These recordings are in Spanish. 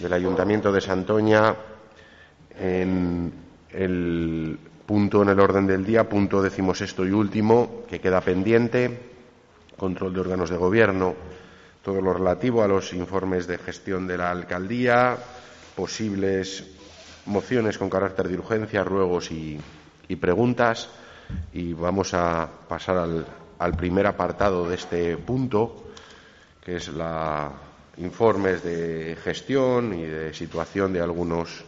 Del Ayuntamiento de Santoña en el punto en el orden del día, punto decimosexto y último, que queda pendiente, control de órganos de gobierno, todo lo relativo a los informes de gestión de la alcaldía, posibles mociones con carácter de urgencia, ruegos y, preguntas. Y vamos a pasar al, al primer apartado de este punto, que es la informes de gestión y de situación de algunos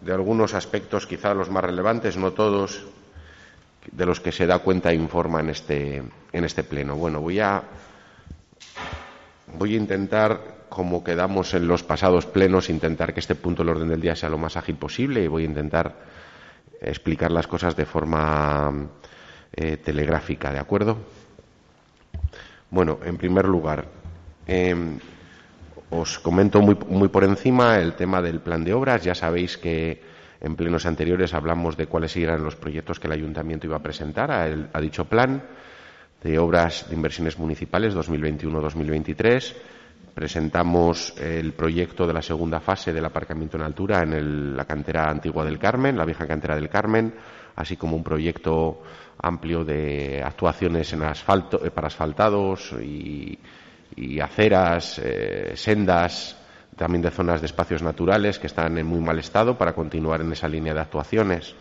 de algunos aspectos, quizá los más relevantes, no todos, de los que se da cuenta e informa en este, en este pleno. Bueno, voy a, voy a intentar, como quedamos en los pasados plenos, intentar que este punto del orden del día sea lo más ágil posible y voy a intentar explicar las cosas de forma eh, telegráfica, ¿de acuerdo? Bueno, en primer lugar, Em, os comento muy, por encima el tema del plan de obras. Ya sabéis que en plenos anteriores hablamos de cuáles eran los proyectos que el ayuntamiento iba a presentar a, dicho plan de obras de inversiones municipales 2021-2023. Presentamos el proyecto de la segunda fase del aparcamiento en altura en la cantera antigua del Carmen, la vieja cantera del Carmen, así como un proyecto amplio de actuaciones en asfalto, eh, para asfaltados y y aceras, eh, sendas, también de zonas de espacios naturales que están en muy mal estado para continuar en esa línea de actuaciones.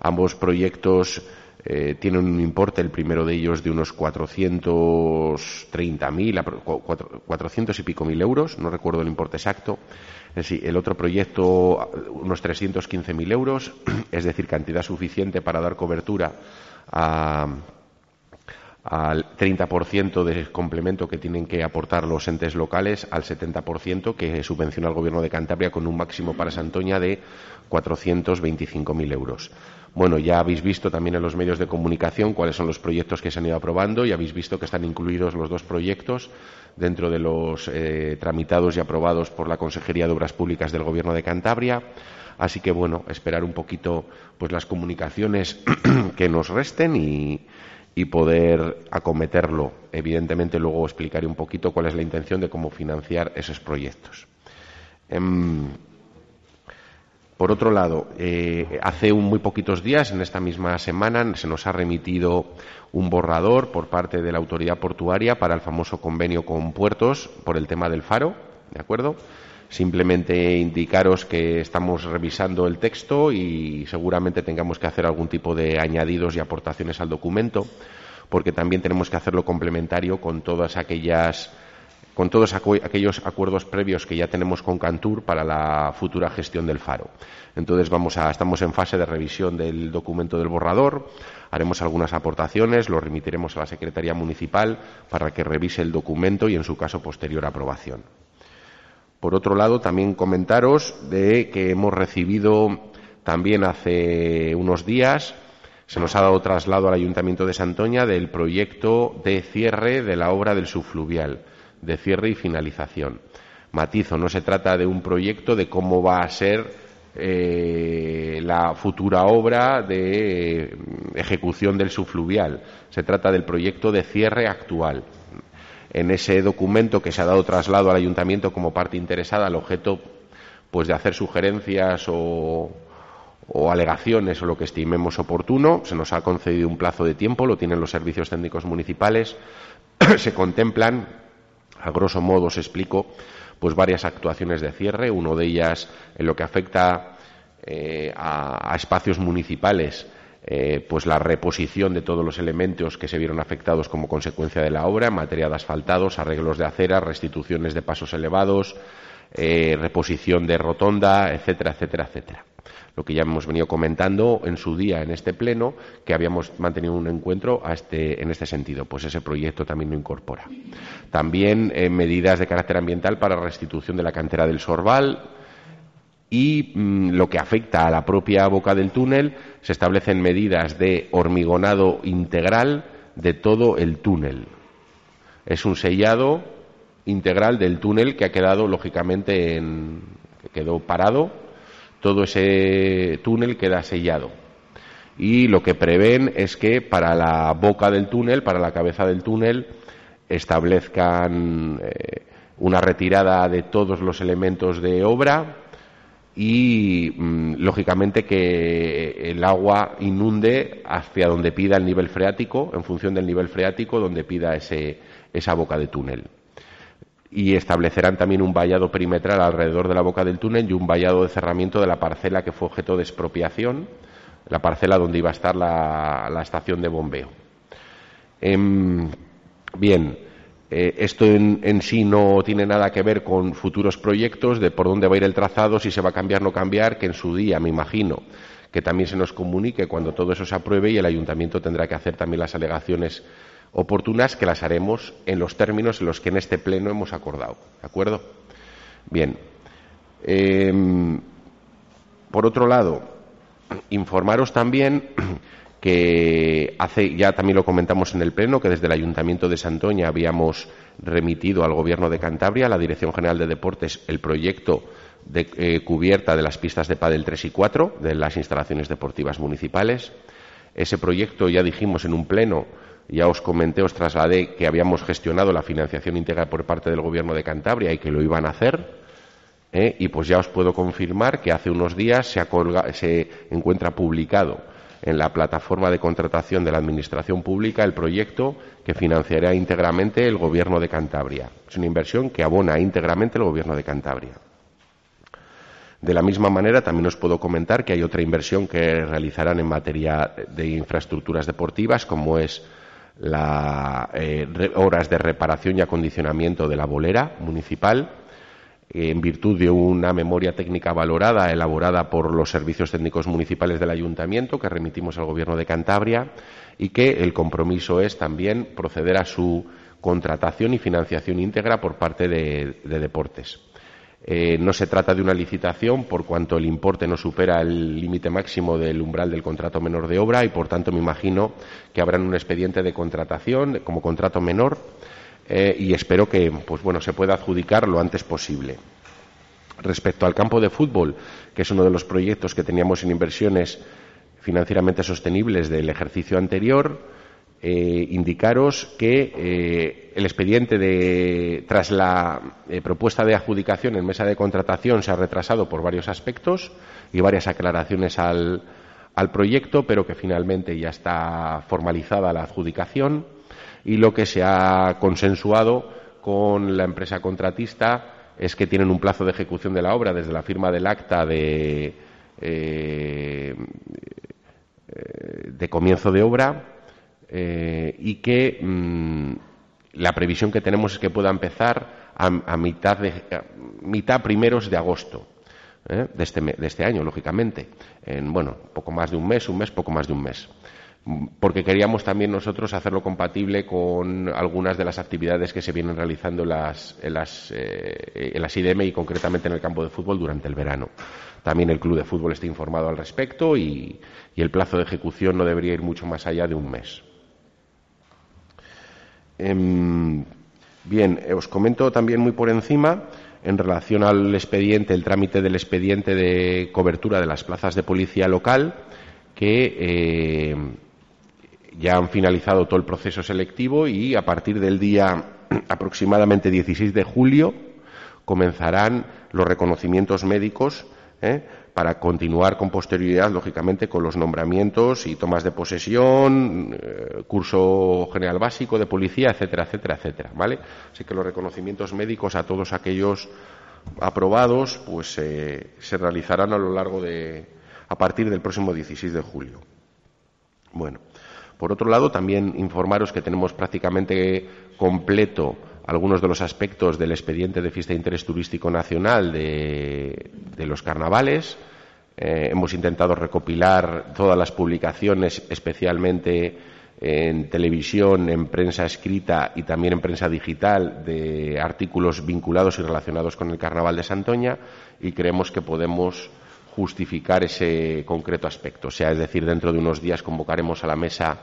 Ambos proyectos eh, tienen un importe, el primero de ellos de unos 430.000, 400 y pico mil euros, no recuerdo el importe exacto. el otro proyecto, unos 315.000 euros, es decir, cantidad suficiente para dar cobertura a al 30% de complemento que tienen que aportar los entes locales, al 70% que subvenciona el Gobierno de Cantabria con un máximo para Santoña de 425.000 euros. Bueno, ya habéis visto también en los medios de comunicación cuáles son los proyectos que se han ido aprobando y habéis visto que están incluidos los dos proyectos dentro de los eh, tramitados y aprobados por la Consejería de Obras Públicas del Gobierno de Cantabria. Así que, bueno, esperar un poquito pues las comunicaciones que nos resten y, y poder acometerlo. Evidentemente, luego explicaré un poquito cuál es la intención de cómo financiar esos proyectos. Em, por otro lado, eh, hace un muy poquitos días, en esta misma semana, se nos ha remitido un borrador por parte de la autoridad portuaria para el famoso convenio con puertos por el tema del faro, ¿de acuerdo? Simplemente indicaros que estamos revisando el texto y seguramente tengamos que hacer algún tipo de añadidos y aportaciones al documento, porque también tenemos que hacerlo complementario con todas aquellas con todos aquellos acuerdos previos que ya tenemos con Cantur para la futura gestión del faro. Entonces vamos a, estamos en fase de revisión del documento del borrador, haremos algunas aportaciones, lo remitiremos a la Secretaría Municipal para que revise el documento y en su caso posterior aprobación. Por otro lado, también comentaros de que hemos recibido también hace unos días, se nos ha dado traslado al Ayuntamiento de Santoña del proyecto de cierre de la obra del subfluvial, de cierre y finalización. Matizo, no se trata de un proyecto de cómo va a ser eh, la futura obra de ejecución del subfluvial. Se trata del proyecto de cierre actual en ese documento que se ha dado traslado al ayuntamiento como parte interesada al objeto pues de hacer sugerencias o, alegaciones o lo que estimemos oportuno. Se nos ha concedido un plazo de tiempo, lo tienen los servicios técnicos municipales. se contemplan, a grosso modo os explico, pues varias actuaciones de cierre, uno de ellas en lo que afecta eh, a espacios municipales eh, pues la reposición de todos los elementos que se vieron afectados como consecuencia de la obra materia de asfaltados, arreglos de aceras, restituciones de pasos elevados, eh, reposición de rotonda, etcétera, etcétera, etcétera. Lo que ya hemos venido comentando en su día en este pleno, que habíamos mantenido un encuentro este, en este sentido, pues ese proyecto también lo incorpora. También eh, medidas de carácter ambiental para restitución de la cantera del Sorbal, y mm, lo que afecta a la propia boca del túnel se establecen medidas de hormigonado integral de todo el túnel. Es un sellado integral del túnel que ha quedado lógicamente en, que quedó parado. Todo ese túnel queda sellado. Y lo que prevén es que para la boca del túnel, para la cabeza del túnel, establezcan eh, una retirada de todos los elementos de obra, y mm, lógicamente que el agua inunde hacia donde pida el nivel freático, en función del nivel freático donde pida ese, esa boca de túnel. Y establecerán también un vallado perimetral alrededor de la boca del túnel y un vallado de cerramiento de la parcela que fue objeto de expropiación, la parcela donde iba a estar la, estación de bombeo. Em, bien, eh, esto en, sí no tiene nada que ver con futuros proyectos de por dónde va a ir el trazado, si se va a cambiar o no cambiar, que en su día, me imagino, que también se nos comunique cuando todo eso se apruebe y el ayuntamiento tendrá que hacer también las alegaciones oportunas que las haremos en los términos en los que en este pleno hemos acordado. ¿De acuerdo? Bien. Em, por otro lado, informaros también que hace, ya también lo comentamos en el Pleno, que desde el Ayuntamiento de Santoña habíamos remitido al Gobierno de Cantabria, a la Dirección General de Deportes, el proyecto de eh, cubierta de las pistas de pádel 3 y 4 de las instalaciones deportivas municipales. Ese proyecto ya dijimos en un Pleno, ya os comenté, os trasladé que habíamos gestionado la financiación íntegra por parte del Gobierno de Cantabria y que lo iban a hacer. ¿eh? Y pues ya os puedo confirmar que hace unos días se, se encuentra publicado en la plataforma de contratación de la Administración Pública el proyecto que financiará íntegramente el Gobierno de Cantabria. Es una inversión que abona íntegramente el Gobierno de Cantabria. De la misma manera, también os puedo comentar que hay otra inversión que realizarán en materia de infraestructuras deportivas, como es las eh, horas de reparación y acondicionamiento de la bolera municipal, en virtud de una memoria técnica valorada elaborada por los servicios técnicos municipales del ayuntamiento que remitimos al gobierno de Cantabria y que el compromiso es también proceder a su contratación y financiación íntegra por parte de, deportes. Eh, no se trata de una licitación por cuanto el importe no supera el límite máximo del umbral del contrato menor de obra y por tanto me imagino que habrá un expediente de contratación como contrato menor eh, y espero que pues bueno, se pueda adjudicar lo antes posible. Respecto al campo de fútbol, que es uno de los proyectos que teníamos en inversiones financieramente sostenibles del ejercicio anterior, eh, indicaros que eh, el expediente de, tras la propuesta de adjudicación en mesa de contratación se ha retrasado por varios aspectos y varias aclaraciones al, al proyecto, pero que finalmente ya está formalizada la adjudicación y lo que se ha consensuado con la empresa contratista es que tienen un plazo de ejecución de la obra desde la firma del acta de, eh, de comienzo de obra eh, y que mm, la previsión que tenemos es que pueda empezar a, mitad, de, mitad primeros de agosto. ¿eh? De, este, de este año, lógicamente, en bueno, poco más de un mes, un mes, poco más de un mes porque queríamos también nosotros hacerlo compatible con algunas de las actividades que se vienen realizando en las, las, eh, las IDM y concretamente en el campo de fútbol durante el verano. También el club de fútbol está informado al respecto y, el plazo de ejecución no debería ir mucho más allá de un mes. Em, bien, eh, os comento también muy por encima en relación al expediente, el trámite del expediente de cobertura de las plazas de policía local, que eh, ya han finalizado todo el proceso selectivo y a partir del día aproximadamente 16 de julio comenzarán los reconocimientos médicos ¿eh? para continuar con posterioridad, lógicamente, con los nombramientos y tomas de posesión, eh, curso general básico de policía, etcétera, etcétera, etcétera, ¿vale? Así que los reconocimientos médicos a todos aquellos aprobados, pues eh, se realizarán a lo largo de, a partir del próximo 16 de julio. Bueno, por otro lado, también informaros que tenemos prácticamente completo algunos de los aspectos del expediente de fiesta de interés turístico nacional de, los carnavales. Eh, hemos intentado recopilar todas las publicaciones, especialmente en televisión, en prensa escrita y también en prensa digital, de artículos vinculados y relacionados con el Carnaval de Santoña y creemos que podemos justificar ese concreto aspecto. O sea, es decir, dentro de unos días convocaremos a la mesa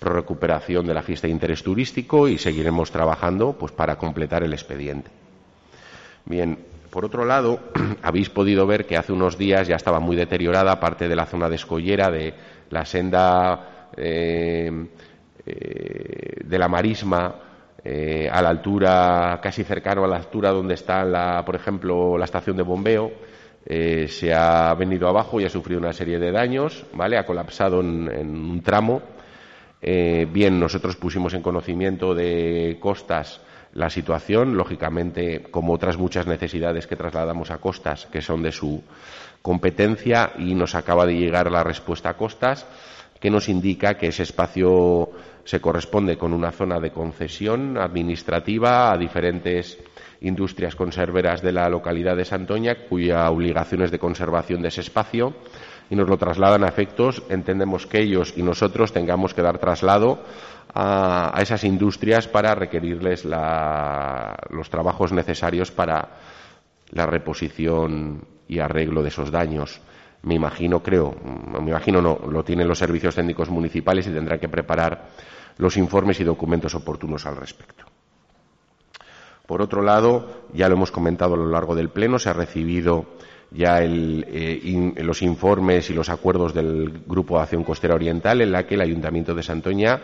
pro recuperación de la fiesta de interés turístico y seguiremos trabajando pues, para completar el expediente. Bien, por otro lado, habéis podido ver que hace unos días ya estaba muy deteriorada parte de la zona de escollera de la senda eh, eh, de la marisma eh, a la altura, casi cercano a la altura donde está, la, por ejemplo, la estación de bombeo. Se ha venido abajo y ha sufrido una serie de daños, ¿vale? Ha colapsado en, un tramo. bien, nosotros pusimos en conocimiento de costas la situación, lógicamente, como otras muchas necesidades que trasladamos a costas, que son de su competencia, y nos acaba de llegar la respuesta a costas, que nos indica que ese espacio se corresponde con una zona de concesión administrativa a diferentes industrias conserveras de la localidad de Santoña, cuya obligación es de conservación de ese espacio, y nos lo trasladan a efectos, entendemos que ellos y nosotros tengamos que dar traslado a, esas industrias para requerirles los trabajos necesarios para la reposición y arreglo de esos daños. Me imagino, creo, me imagino no, lo tienen los servicios técnicos municipales y tendrán que preparar los informes y documentos oportunos al respecto. Por otro lado, ya lo hemos comentado a lo largo del Pleno, se ha recibido ya eh, los informes y los acuerdos del Grupo de Acción Costera Oriental, en la que el Ayuntamiento de Santoña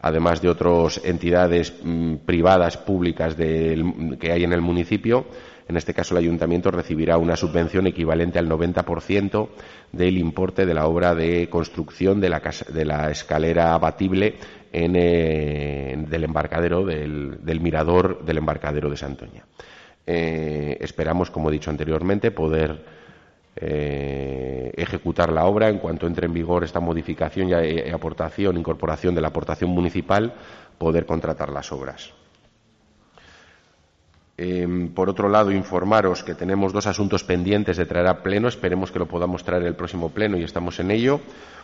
además de otras entidades mm, privadas públicas que hay en el municipio. En este caso, el ayuntamiento recibirá una subvención equivalente al 90% del importe de la obra de construcción de la, escalera abatible en, eh, del embarcadero, del, mirador del embarcadero de Santoña. Eh, esperamos, como he dicho anteriormente, poder eh, ejecutar la obra en cuanto entre en vigor esta modificación y aportación, incorporación de la aportación municipal, poder contratar las obras. Em, por otro lado, informaros que tenemos dos asuntos pendientes de traer a pleno. Esperemos que lo podamos traer el próximo pleno y estamos en ello.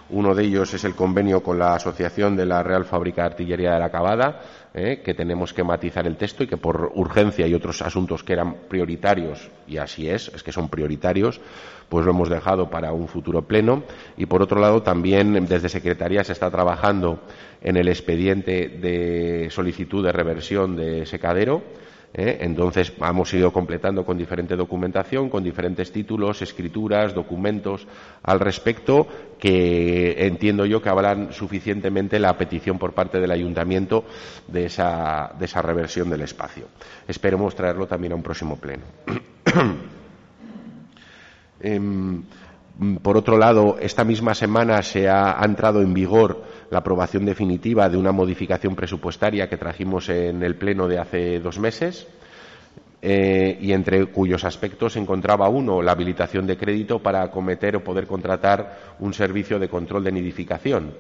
Uno de ellos es el convenio con la Asociación de la Real Fábrica de Artillería de la Cabada, eh, que tenemos que matizar el texto y que por urgencia y otros asuntos que eran prioritarios, y así es, es que son prioritarios, pues lo hemos dejado para un futuro pleno. Y por otro lado, también desde Secretaría se está trabajando en el expediente de solicitud de reversión de secadero ¿eh? Entonces hemos ido completando con diferente documentación, con diferentes títulos, escrituras, documentos al respecto, que entiendo yo que hablan suficientemente la petición por parte del ayuntamiento de esa, de esa reversión del espacio. Esperemos traerlo también a un próximo pleno. Em, por otro lado, esta misma semana se ha, entrado en vigor la aprobación definitiva de una modificación presupuestaria que trajimos en el Pleno de hace dos meses. Eh, y entre cuyos aspectos se encontraba uno, la habilitación de crédito para acometer o poder contratar un servicio de control de nidificación,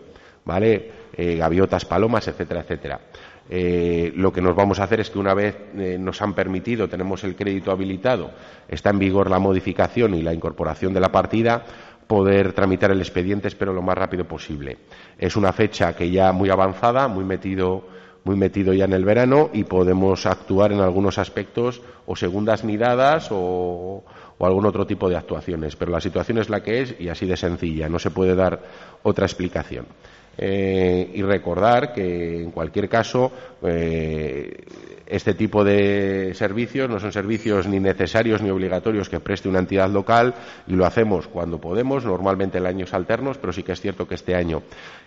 ¿vale? Eh, gaviotas, palomas, etcétera, etcétera. Eh, lo que nos vamos a hacer es que una vez nos han permitido, tenemos el crédito habilitado, está en vigor la modificación y la incorporación de la partida, poder tramitar el expediente, espero lo más rápido posible. Es una fecha que ya muy avanzada, muy metido, muy metido ya en el verano y podemos actuar en algunos aspectos o segundas miradas o, o algún otro tipo de actuaciones. Pero la situación es la que es y así de sencilla. No se puede dar otra explicación. Eh, y recordar que, en cualquier caso, eh, este tipo de servicios no son servicios ni necesarios ni obligatorios que preste una entidad local y lo hacemos cuando podemos, normalmente en años alternos, pero sí que es cierto que este año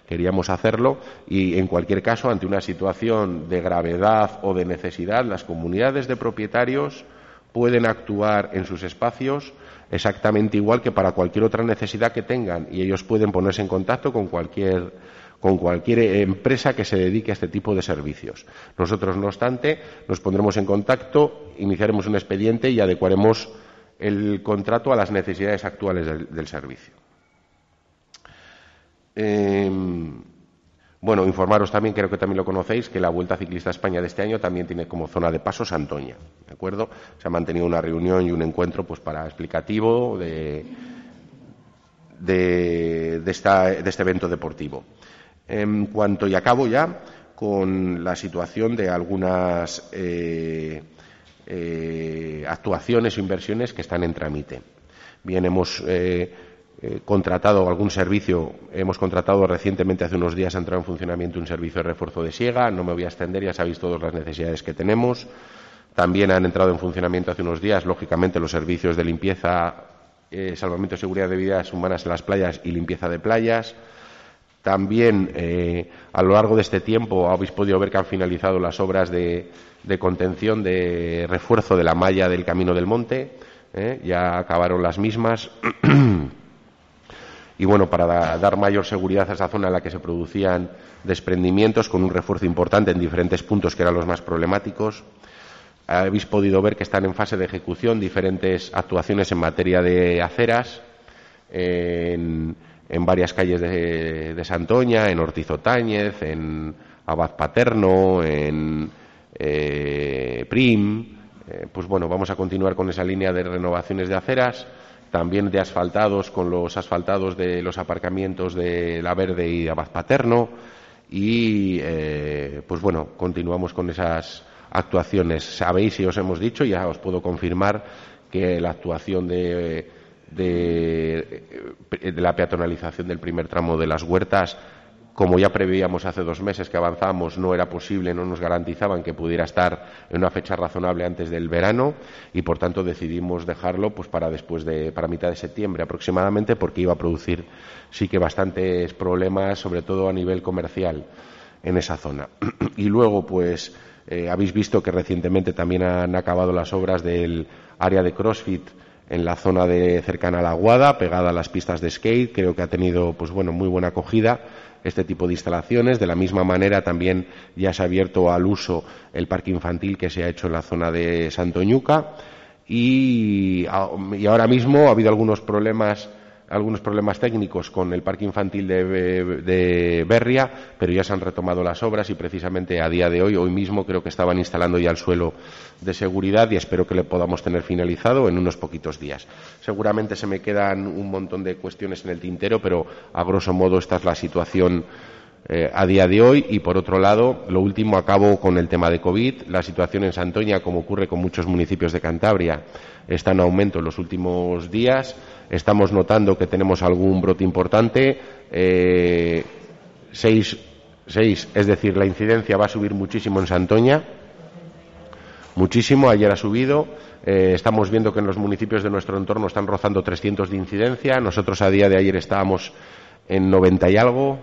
queríamos hacerlo y, en cualquier caso, ante una situación de gravedad o de necesidad, las comunidades de propietarios pueden actuar en sus espacios exactamente igual que para cualquier otra necesidad que tengan y ellos pueden ponerse en contacto con cualquier con cualquier empresa que se dedique a este tipo de servicios. Nosotros, no obstante, nos pondremos en contacto, iniciaremos un expediente y adecuaremos el contrato a las necesidades actuales del, servicio. Em, bueno, informaros también, creo que también lo conocéis, que la Vuelta Ciclista a España de este año también tiene como zona de paso Santoña, ¿de acuerdo? Se ha mantenido una reunión y un encuentro pues para explicativo de de, este evento deportivo. En cuanto, y acabo ya, con la situación de algunas eh, eh, actuaciones o inversiones que están en trámite. Bien, hemos eh, contratado algún servicio, hemos contratado recientemente, hace unos días ha entrado en funcionamiento un servicio de refuerzo de siega, no me voy a extender, ya sabéis todas las necesidades que tenemos. También han entrado en funcionamiento hace unos días, lógicamente, los servicios de limpieza, salvamento y seguridad de vidas humanas en las playas y limpieza de playas. También, eh, a lo largo de este tiempo, habéis podido ver que han finalizado las obras de, contención, de refuerzo de la malla del Camino del Monte. ¿eh? Ya acabaron las mismas. y bueno, para dar mayor seguridad a esa zona en la que se producían desprendimientos, con un refuerzo importante en diferentes puntos que eran los más problemáticos. Habéis podido ver que están en fase de ejecución diferentes actuaciones en materia de aceras. En varias calles de, Santoña, en Ortiz Otáñez, en Abad Paterno, en eh, Prim. Eh, pues bueno, vamos a continuar con esa línea de renovaciones de aceras, también de asfaltados con los asfaltados de los aparcamientos de La Verde y de Abad Paterno. Y eh, pues bueno, continuamos con esas actuaciones. Sabéis y os hemos dicho, ya os puedo confirmar que la actuación de de, la peatonalización del primer tramo de las huertas, como ya preveíamos hace dos meses que avanzamos, no era posible, no nos garantizaban que pudiera estar en una fecha razonable antes del verano y, por tanto, decidimos dejarlo pues, para después de, para mitad de septiembre aproximadamente, porque iba a producir sí que bastantes problemas, sobre todo a nivel comercial en esa zona. y luego, pues, eh, habéis visto que recientemente también han acabado las obras del área de CrossFit en la zona de cercana a la Guada, pegada a las pistas de skate. Creo que ha tenido, pues bueno, muy buena acogida este tipo de instalaciones. De la misma manera, también ya se ha abierto al uso el parque infantil que se ha hecho en la zona de Santoñuca. Y, y ahora mismo ha habido algunos problemas algunos problemas técnicos con el parque infantil de, Berria, pero ya se han retomado las obras y precisamente a día de hoy, hoy mismo, creo que estaban instalando ya el suelo de seguridad y espero que le podamos tener finalizado en unos poquitos días. Seguramente se me quedan un montón de cuestiones en el tintero, pero a grosso modo esta es la situación eh, a día de hoy y por otro lado lo último acabo con el tema de COVID la situación en Santoña como ocurre con muchos municipios de Cantabria está en aumento en los últimos días estamos notando que tenemos algún brote importante. Eh, seis, seis, es decir, la incidencia va a subir muchísimo en Santoña. Muchísimo, ayer ha subido. Eh, estamos viendo que en los municipios de nuestro entorno están rozando 300 de incidencia. Nosotros a día de ayer estábamos en 90 y algo,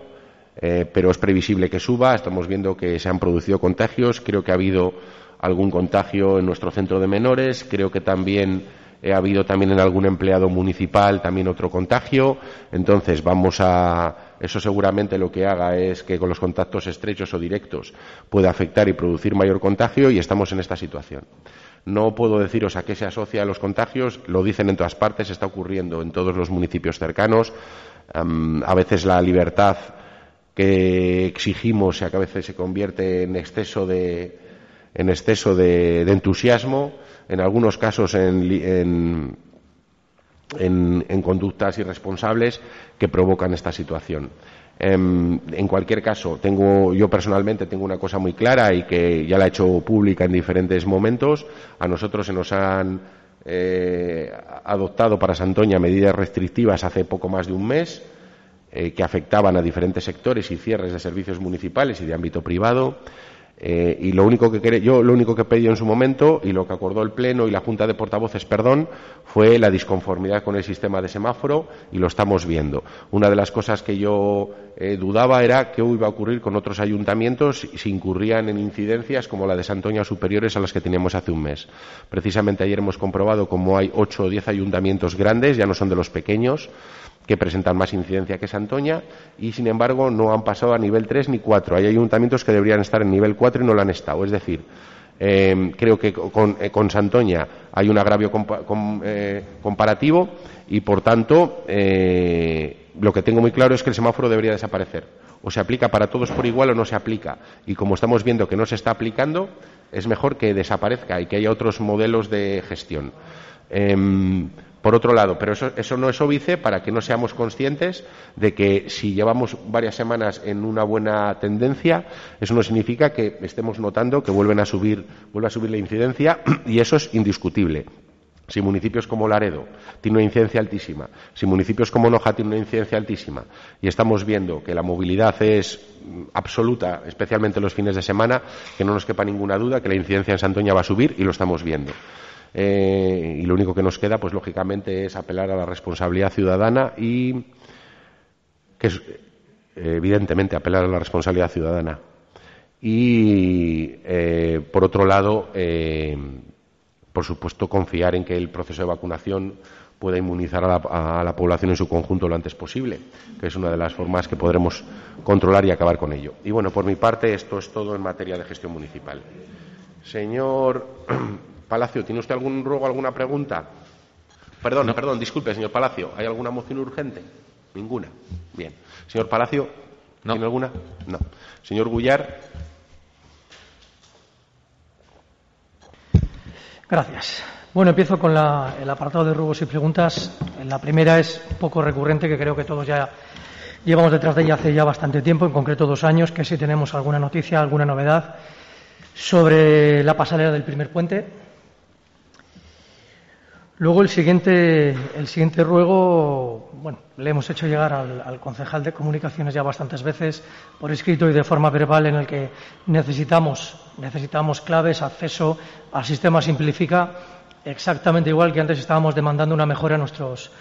eh, pero es previsible que suba. Estamos viendo que se han producido contagios. Creo que ha habido algún contagio en nuestro centro de menores. Creo que también ha habido también en algún empleado municipal también otro contagio. Entonces, vamos a. Eso seguramente lo que haga es que con los contactos estrechos o directos pueda afectar y producir mayor contagio y estamos en esta situación. No puedo deciros a qué se asocia los contagios, lo dicen en todas partes, está ocurriendo en todos los municipios cercanos. a veces la libertad que exigimos a veces se convierte en exceso de, en exceso de entusiasmo en algunos casos en, en, conductas irresponsables que provocan esta situación. Em, en, cualquier caso, tengo, yo personalmente tengo una cosa muy clara y que ya la he hecho pública en diferentes momentos. A nosotros se nos han eh, adoptado para Santoña medidas restrictivas hace poco más de un mes eh, que afectaban a diferentes sectores y cierres de servicios municipales y de ámbito privado. Eh, y lo único que yo lo único que pedí en su momento y lo que acordó el Pleno y la Junta de Portavoces, perdón, fue la disconformidad con el sistema de semáforo y lo estamos viendo. Una de las cosas que yo eh, dudaba era qué iba a ocurrir con otros ayuntamientos si incurrían en incidencias como la de Santoña superiores a las que teníamos hace un mes. Precisamente ayer hemos comprobado cómo hay ocho o diez ayuntamientos grandes, ya no son de los pequeños, que presentan más incidencia que Santoña y, sin embargo, no han pasado a nivel 3 ni 4. Hay ayuntamientos que deberían estar en nivel 4 y no lo han estado. Es decir, eh, creo que con, eh, con, Santoña hay un agravio eh, comparativo y, por tanto, lo que tengo muy claro es que el semáforo debería desaparecer. O se aplica para todos por igual o no se aplica. Y como estamos viendo que no se está aplicando, es mejor que desaparezca y que haya otros modelos de gestión. Por otro lado, pero eso, eso no es óbice para que no seamos conscientes de que si llevamos varias semanas en una buena tendencia, eso no significa que estemos notando que vuelven a subir, vuelve a subir la incidencia y eso es indiscutible. Si municipios como Laredo tienen una incidencia altísima, si municipios como Noja tienen una incidencia altísima y estamos viendo que la movilidad es absoluta, especialmente los fines de semana, que no nos quepa ninguna duda que la incidencia en Santoña va a subir y lo estamos viendo. Eh, y lo único que nos queda, pues lógicamente, es apelar a la responsabilidad ciudadana y que es, evidentemente, apelar a la responsabilidad ciudadana. Y, eh, por otro lado, eh, por supuesto, confiar en que el proceso de vacunación pueda inmunizar a la, población en su conjunto lo antes posible, que es una de las formas que podremos controlar y acabar con ello. Y bueno, por mi parte, esto es todo en materia de gestión municipal. Señor Palacio, ¿tiene usted algún ruego, alguna pregunta? Perdón, no. perdón, disculpe, señor Palacio, ¿hay alguna moción urgente? Ninguna. Bien. Señor Palacio, no. ¿tiene alguna? No. Señor Gullar. Gracias. Bueno, empiezo con la, el apartado de ruegos y preguntas. La primera es un poco recurrente, que creo que todos ya llevamos detrás de ella hace ya bastante tiempo, en concreto dos años, que si tenemos alguna noticia, alguna novedad sobre la pasarela del primer puente. Luego el siguiente, el siguiente ruego, bueno, le hemos hecho llegar al, al, concejal de comunicaciones ya bastantes veces por escrito y de forma verbal en el que necesitamos, necesitamos claves, acceso al sistema Simplifica, exactamente igual que antes estábamos demandando una mejora en nuestros,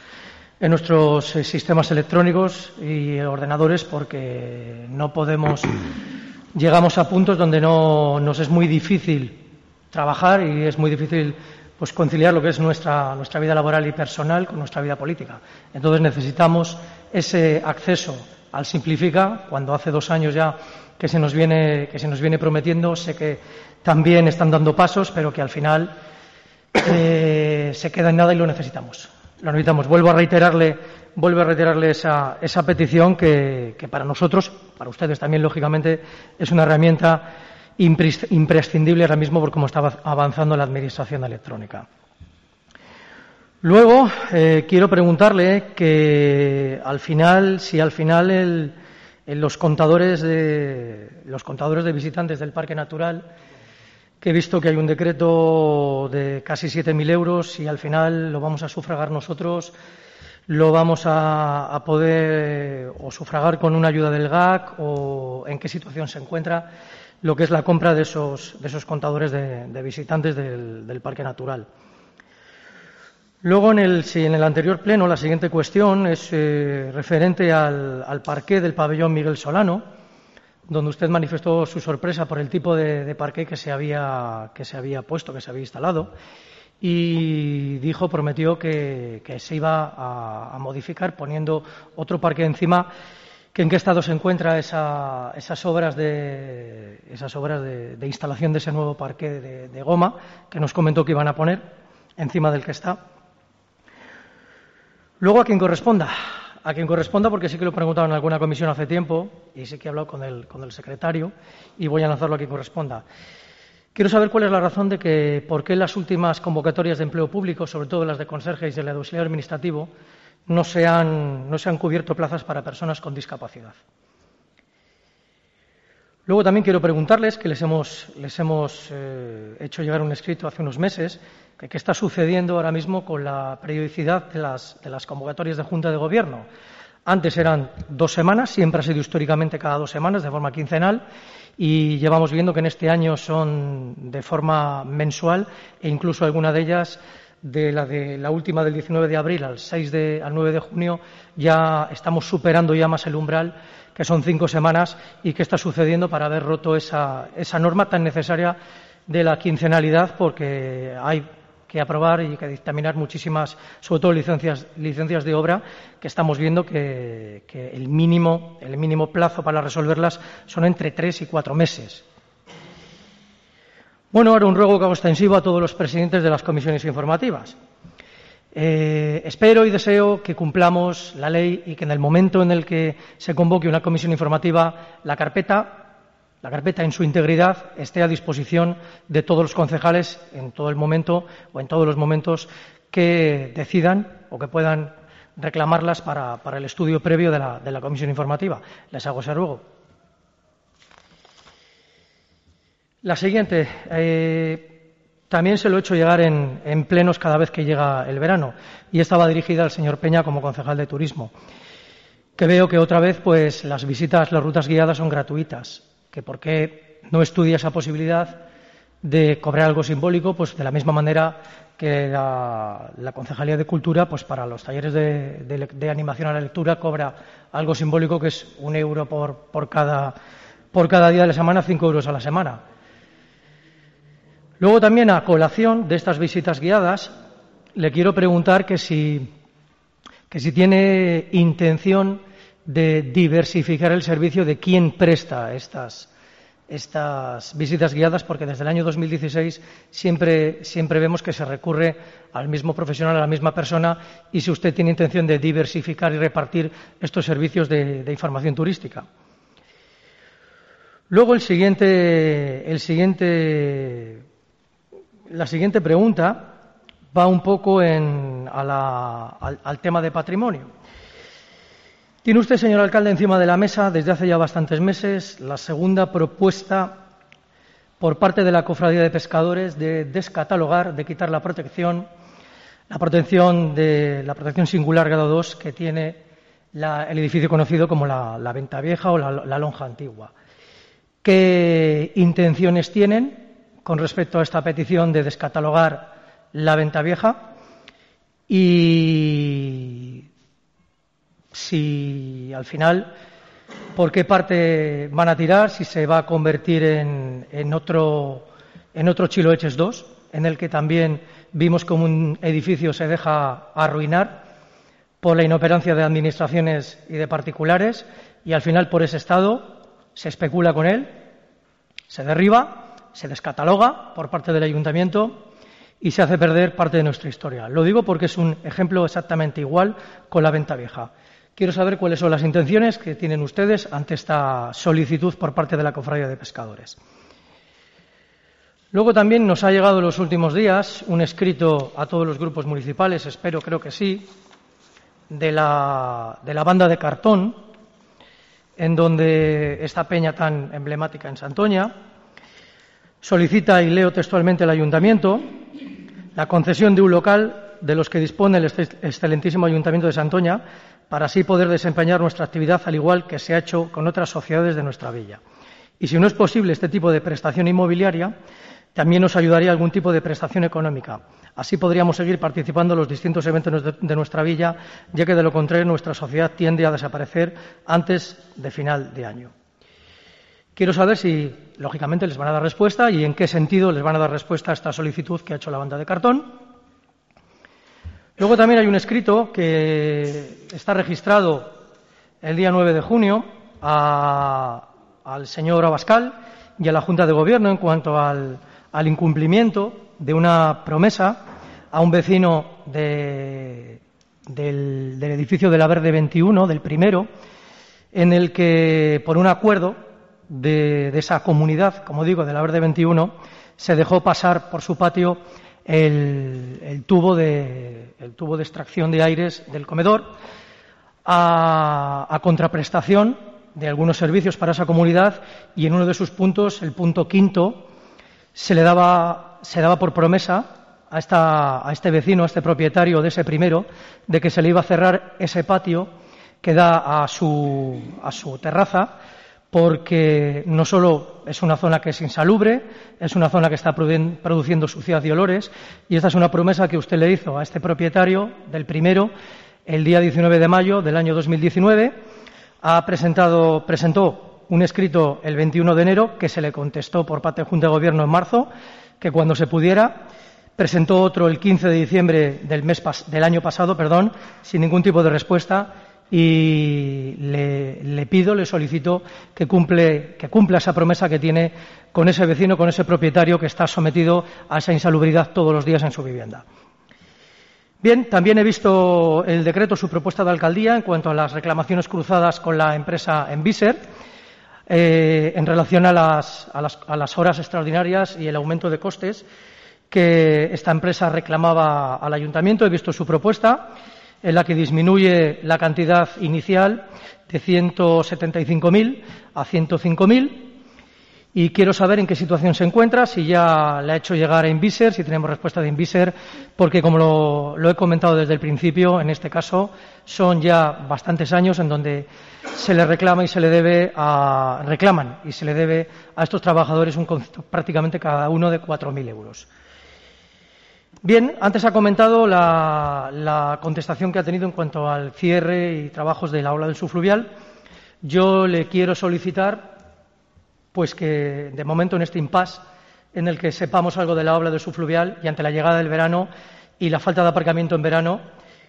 en nuestros eh, sistemas electrónicos y ordenadores porque no podemos, llegamos a puntos donde no, nos es muy difícil trabajar y es muy difícil pues conciliar lo que es nuestra, nuestra vida laboral y personal con nuestra vida política. Entonces necesitamos ese acceso al Simplifica, cuando hace dos años ya que se nos viene, que se nos viene prometiendo, sé que también están dando pasos, pero que al final eh, se queda en nada y lo necesitamos. Lo necesitamos. Vuelvo a reiterarle, vuelvo a reiterarle esa, esa petición que, que para nosotros, para ustedes también, lógicamente, es una herramienta imprescindible ahora mismo por cómo estaba avanzando la administración electrónica. Luego, eh, quiero preguntarle que al final, si al final el, los, contadores de, los contadores de visitantes del Parque Natural, que he visto que hay un decreto de casi 7.000 euros y al final lo vamos a sufragar nosotros, lo vamos a, a poder o sufragar con una ayuda del GAC o en qué situación se encuentra lo que es la compra de esos, de esos contadores de, visitantes del, Parque Natural. Luego, en el, en el anterior pleno, la siguiente cuestión es eh, referente al, al, parqué del pabellón Miguel Solano, donde usted manifestó su sorpresa por el tipo de, de parqué que se, había, que se había puesto, que se había instalado, y dijo, prometió que, se iba a, a modificar poniendo otro parque encima en qué estado se encuentra esa, esas obras, de, instalación de ese nuevo parque de, goma que nos comentó que iban a poner encima del que está. Luego a quien corresponda, a quien corresponda porque sí que lo preguntado en alguna comisión hace tiempo y sí que he hablado con el, secretario y voy a lanzarlo a quien corresponda. Quiero saber cuál es la razón de que, por qué las últimas convocatorias de empleo público, sobre todo las de conserje y del auxiliar administrativo, no se han, no se han cubierto plazas para personas con discapacidad. Luego también quiero preguntarles, que les hemos, les hemos eh, hecho llegar un escrito hace unos meses, que qué está sucediendo ahora mismo con la periodicidad de las, de las convocatorias de Junta de Gobierno. Antes eran dos semanas, siempre ha sido históricamente cada dos semanas, de forma quincenal, y llevamos viendo que en este año son de forma mensual e incluso alguna de ellas de la, de la última del 19 de abril al, 6 de, al 9 de junio ya estamos superando ya más el umbral, que son cinco semanas, y qué está sucediendo para haber roto esa, esa norma tan necesaria de la quincenalidad, porque hay que aprobar y que dictaminar muchísimas, sobre todo licencias, licencias de obra, que estamos viendo que, que el, mínimo, el mínimo plazo para resolverlas son entre tres y cuatro meses. Bueno, ahora un ruego que hago extensivo a todos los presidentes de las comisiones informativas. Eh, espero y deseo que cumplamos la ley y que en el momento en el que se convoque una comisión informativa, la carpeta, la carpeta en su integridad esté a disposición de todos los concejales en todo el momento o en todos los momentos que decidan o que puedan reclamarlas para, el estudio previo de la, comisión informativa. Les hago ese ruego. La siguiente. Eh, también se lo he hecho llegar en, plenos cada vez que llega el verano y estaba dirigida al señor Peña como concejal de turismo. Que veo que otra vez pues las visitas, las rutas guiadas son gratuitas. Que por qué no estudia esa posibilidad de cobrar algo simbólico, pues de la misma manera que la, Concejalía de Cultura, pues para los talleres de, animación a la lectura cobra algo simbólico que es un euro por, cada, por cada día de la semana, cinco euros a la semana. Luego también a colación de estas visitas guiadas, le quiero preguntar que si, que si tiene intención de diversificar el servicio de quién presta estas, estas visitas guiadas porque desde el año 2016 siempre, siempre vemos que se recurre al mismo profesional, a la misma persona y si usted tiene intención de diversificar y repartir estos servicios de, información turística. Luego el siguiente, el siguiente, la siguiente pregunta va un poco al, al tema de patrimonio. Tiene usted, señor alcalde, encima de la mesa desde hace ya bastantes meses la segunda propuesta por parte de la Cofradía de Pescadores de descatalogar, de quitar la protección, la protección de la protección singular grado 2 que tiene el edificio conocido como la, Venta Vieja o la, la Lonja Antigua. ¿Qué intenciones tienen con respecto a esta petición de descatalogar la Venta Vieja? Y si al final por qué parte van a tirar, si se va a convertir en, en otro, en otro Chiloeches 2, en el que también vimos como un edificio se deja arruinar por la inoperancia de administraciones y de particulares y al final por ese estado se especula con él, se derriba, se descataloga por parte del ayuntamiento y se hace perder parte de nuestra historia. Lo digo porque es un ejemplo exactamente igual con la venta vieja. Quiero saber cuáles son las intenciones que tienen ustedes ante esta solicitud por parte de la Cofradía de Pescadores. Luego también nos ha llegado en los últimos días un escrito a todos los grupos municipales, espero, creo que sí, de la, de la banda de cartón, en donde esta peña tan emblemática en Santoña solicita, y leo textualmente el ayuntamiento, la concesión de un local de los que dispone el excelentísimo ayuntamiento de Santoña para así poder desempeñar nuestra actividad al igual que se ha hecho con otras sociedades de nuestra villa. Y si no es posible este tipo de prestación inmobiliaria, también nos ayudaría algún tipo de prestación económica. Así podríamos seguir participando en los distintos eventos de nuestra villa, ya que de lo contrario nuestra sociedad tiende a desaparecer antes de final de año. Quiero saber si, lógicamente, les van a dar respuesta y en qué sentido les van a dar respuesta a esta solicitud que ha hecho la banda de cartón. Luego también hay un escrito que está registrado el día 9 de junio al señor Abascal y a la Junta de Gobierno en cuanto al, incumplimiento de una promesa a un vecino del, edificio de la Verde 21, del primero, en el que, por un acuerdo de, esa comunidad, como digo, de la Verde 21, se dejó pasar por su patio el, tubo de, el tubo de extracción de aires del comedor a, contraprestación de algunos servicios para esa comunidad y en uno de sus puntos, el punto quinto, se le daba, se daba por promesa a, esta, a este vecino, a este propietario de ese primero, de que se le iba a cerrar ese patio que da a su, a su terraza porque no solo es una zona que es insalubre, es una zona que está produciendo suciedad y olores, y esta es una promesa que usted le hizo a este propietario del primero el día 19 de mayo del año 2019. Ha presentado, presentó un escrito el 21 de enero que se le contestó por parte de Junta de Gobierno en marzo, que cuando se pudiera presentó otro el 15 de diciembre del, año pasado, perdón, sin ningún tipo de respuesta y le, pido, le solicito que, que cumpla esa promesa que tiene con ese vecino, con ese propietario que está sometido a esa insalubridad todos los días en su vivienda. Bien, también he visto el decreto, su propuesta de alcaldía en cuanto a las reclamaciones cruzadas con la empresa Enviser eh, en relación a las, a las horas extraordinarias y el aumento de costes que esta empresa reclamaba al ayuntamiento. He visto su propuesta en la que disminuye la cantidad inicial de 175.000 a 105.000 y quiero saber en qué situación se encuentra, si ya le ha hecho llegar a Inviser, si tenemos respuesta de Inviser, porque como lo, he comentado desde el principio, en este caso son ya bastantes años en donde se le reclama y se le debe a, reclaman y se le debe a estos trabajadores un concepto prácticamente cada uno de 4.000 euros. Bien, antes ha comentado la, la, contestación que ha tenido en cuanto al cierre y trabajos de la ola del subfluvial. Yo le quiero solicitar pues que de momento en este impasse en el que sepamos algo de la obra del subfluvial y ante la llegada del verano y la falta de aparcamiento en verano,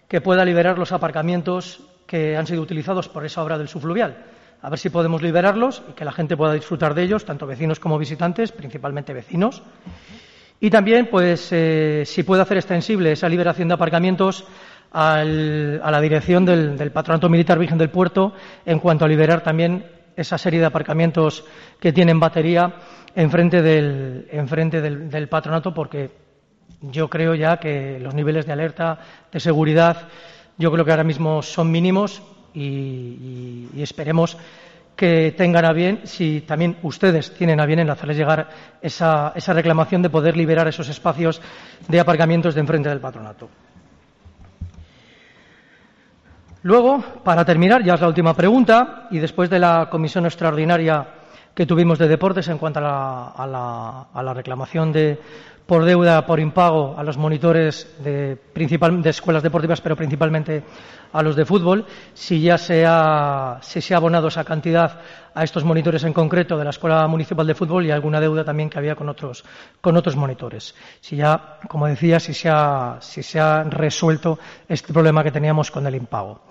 que pueda liberar los aparcamientos que han sido utilizados por esa obra del subfluvial. A ver si podemos liberarlos y que la gente pueda disfrutar de ellos, tanto vecinos como visitantes, principalmente vecinos. Y también, pues, eh, si puede hacer extensible esa liberación de aparcamientos a la dirección del, Patronato Militar Virgen del Puerto en cuanto a liberar también esa serie de aparcamientos que tienen batería enfrente del, del, patronato porque yo creo ya que los niveles de alerta, de seguridad, yo creo que ahora mismo son mínimos y, esperemos que tengan a bien, si también ustedes tienen a bien en hacerles llegar esa, esa reclamación de poder liberar esos espacios de aparcamientos de enfrente del patronato. Luego, para terminar, ya es la última pregunta, y después de la comisión extraordinaria que tuvimos de deportes en cuanto a la, reclamación de, por deuda, por impago a los monitores de, escuelas deportivas, pero principalmente a los de fútbol, si ya se ha, se ha abonado esa cantidad a estos monitores en concreto de la Escuela Municipal de Fútbol y alguna deuda también que había con otros, con otros monitores. Si ya, como decía, si se, ha, si se ha resuelto este problema que teníamos con el impago.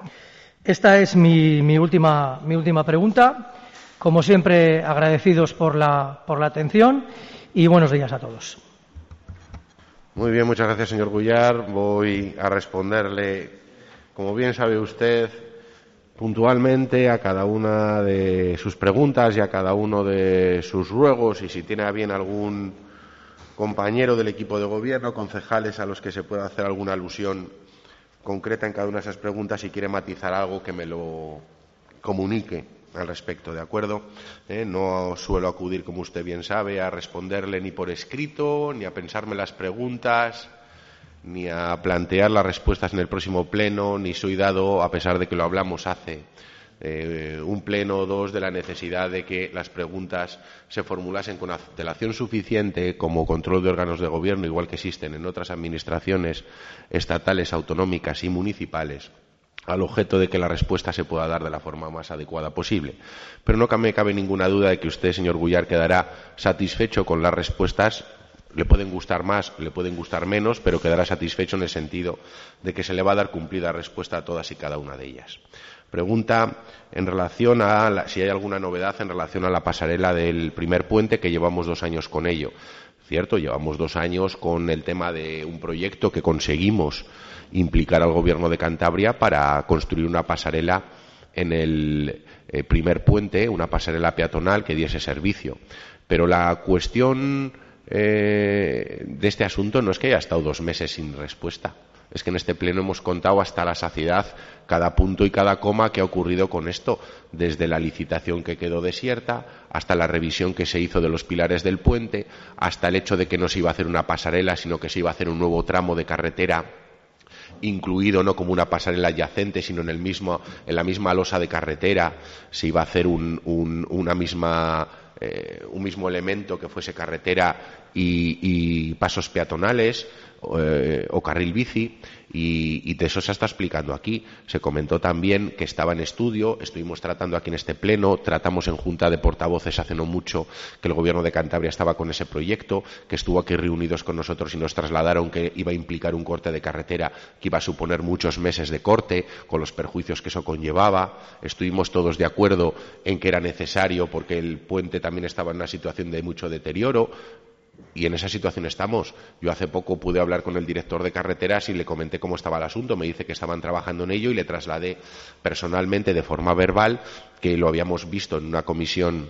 Esta es mi, mi, última, mi última pregunta. Como siempre, agradecidos por la, por la atención y buenos días a todos. Muy bien, muchas gracias, señor Gullar. Voy a responderle, como bien sabe usted, puntualmente a cada una de sus preguntas y a cada uno de sus ruegos y si tiene a bien algún compañero del equipo de gobierno, concejales a los que se pueda hacer alguna alusión concreta en cada una de esas preguntas, si quiere matizar algo que me lo comunique al respecto, ¿de acuerdo? Eh, no suelo acudir, como usted bien sabe, a responderle ni por escrito, ni a pensarme las preguntas, ni a plantear las respuestas en el próximo pleno, ni soy dado, a pesar de que lo hablamos hace eh, un pleno o dos, de la necesidad de que las preguntas se formulasen con antelación suficiente como control de órganos de gobierno, igual que existen en otras administraciones estatales, autonómicas y municipales al objeto de que la respuesta se pueda dar de la forma más adecuada posible. Pero no me cabe ninguna duda de que usted, señor Gullar, quedará satisfecho con las respuestas. Le pueden gustar más, le pueden gustar menos, pero quedará satisfecho en el sentido de que se le va a dar cumplida respuesta a todas y cada una de ellas. Pregunta en relación a si hay alguna novedad en relación a la pasarela del primer puente, que llevamos dos años con ello. Cierto, llevamos dos años con el tema de un proyecto que conseguimos implicar al Gobierno de Cantabria para construir una pasarela en el eh, primer puente, una pasarela peatonal que diese servicio. Pero la cuestión eh, de este asunto no es que haya estado dos meses sin respuesta. Es que en este pleno hemos contado hasta la saciedad cada punto y cada coma que ha ocurrido con esto, desde la licitación que quedó desierta, hasta la revisión que se hizo de los pilares del puente, hasta el hecho de que no se iba a hacer una pasarela, sino que se iba a hacer un nuevo tramo de carretera incluido no como una pasarela adyacente, sino en, el mismo, en la misma losa de carretera, se iba a hacer un, una misma, eh, un mismo elemento que fuese carretera y pasos peatonales. Eh, o carril bici y, de eso se está explicando aquí. Se comentó también que estaba en estudio, estuvimos tratando aquí en este pleno, tratamos en junta de portavoces hace no mucho que el gobierno de Cantabria estaba con ese proyecto, que estuvo aquí reunidos con nosotros y nos trasladaron que iba a implicar un corte de carretera que iba a suponer muchos meses de corte, con los perjuicios que eso conllevaba. Estuvimos todos de acuerdo en que era necesario porque el puente también estaba en una situación de mucho deterioro y en esa situación estamos. Yo hace poco pude hablar con el director de carreteras y le comenté cómo estaba el asunto. Me dice que estaban trabajando en ello y le trasladé personalmente de forma verbal que lo habíamos visto en una comisión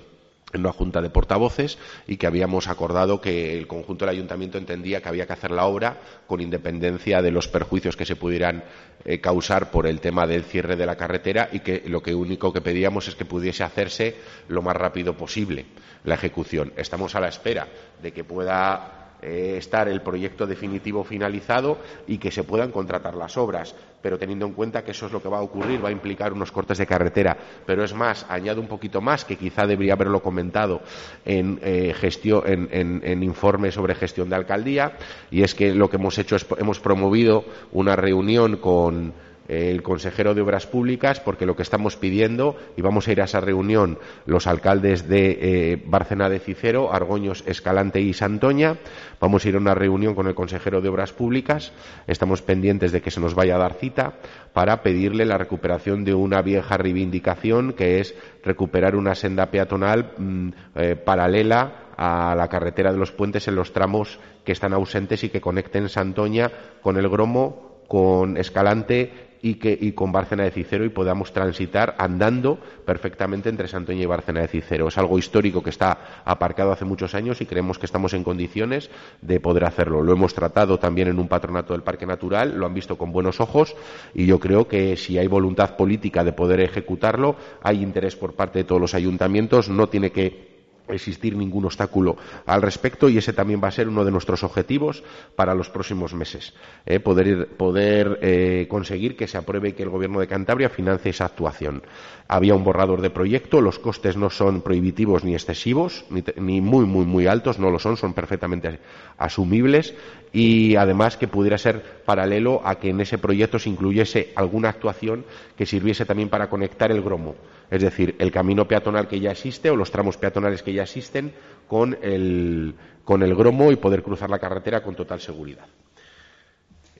en una junta de portavoces y que habíamos acordado que el conjunto del ayuntamiento entendía que había que hacer la obra con independencia de los perjuicios que se pudieran eh, causar por el tema del cierre de la carretera y que lo que único que pedíamos es que pudiese hacerse lo más rápido posible la ejecución. Estamos a la espera de que pueda eh, estar el proyecto definitivo finalizado y que se puedan contratar las obras. Pero teniendo en cuenta que eso es lo que va a ocurrir, va a implicar unos cortes de carretera. Pero es más, añado un poquito más, que quizá debería haberlo comentado en, eh, en, informe sobre gestión de alcaldía, y es que lo que hemos hecho es hemos promovido una reunión con el consejero de Obras Públicas, porque lo que estamos pidiendo, y vamos a ir a esa reunión los alcaldes de eh, Bárcena de Cicero, Argoños, Escalante y Santoña, vamos a ir a una reunión con el consejero de Obras Públicas, estamos pendientes de que se nos vaya a dar cita para pedirle la recuperación de una vieja reivindicación que es recuperar una senda peatonal mm, eh, paralela a la carretera de los puentes en los tramos que están ausentes y que conecten Santoña con el Gromo, con Escalante y, que, y con Bárcena de Cicero y podamos transitar andando perfectamente entre Santoña y Bárcena de Cicero. Es algo histórico que está aparcado hace muchos años y creemos que estamos en condiciones de poder hacerlo. Lo hemos tratado también en un patronato del Parque Natural, lo han visto con buenos ojos y yo creo que si hay voluntad política de poder ejecutarlo, hay interés por parte de todos los ayuntamientos, no tiene que existir ningún obstáculo al respecto y ese también va a ser uno de nuestros objetivos para los próximos meses. Eh, poder eh, conseguir que se apruebe que el Gobierno de Cantabria financie esa actuación. Había un borrador de proyecto, los costes no son prohibitivos ni excesivos, ni, ni muy, muy, muy altos, no lo son, son perfectamente asumibles y además que pudiera ser paralelo a que en ese proyecto se incluyese alguna actuación que sirviese también para conectar el gromo, es decir, el camino peatonal que ya existe o los tramos peatonales que ya existen con el, con el gromo y poder cruzar la carretera con total seguridad.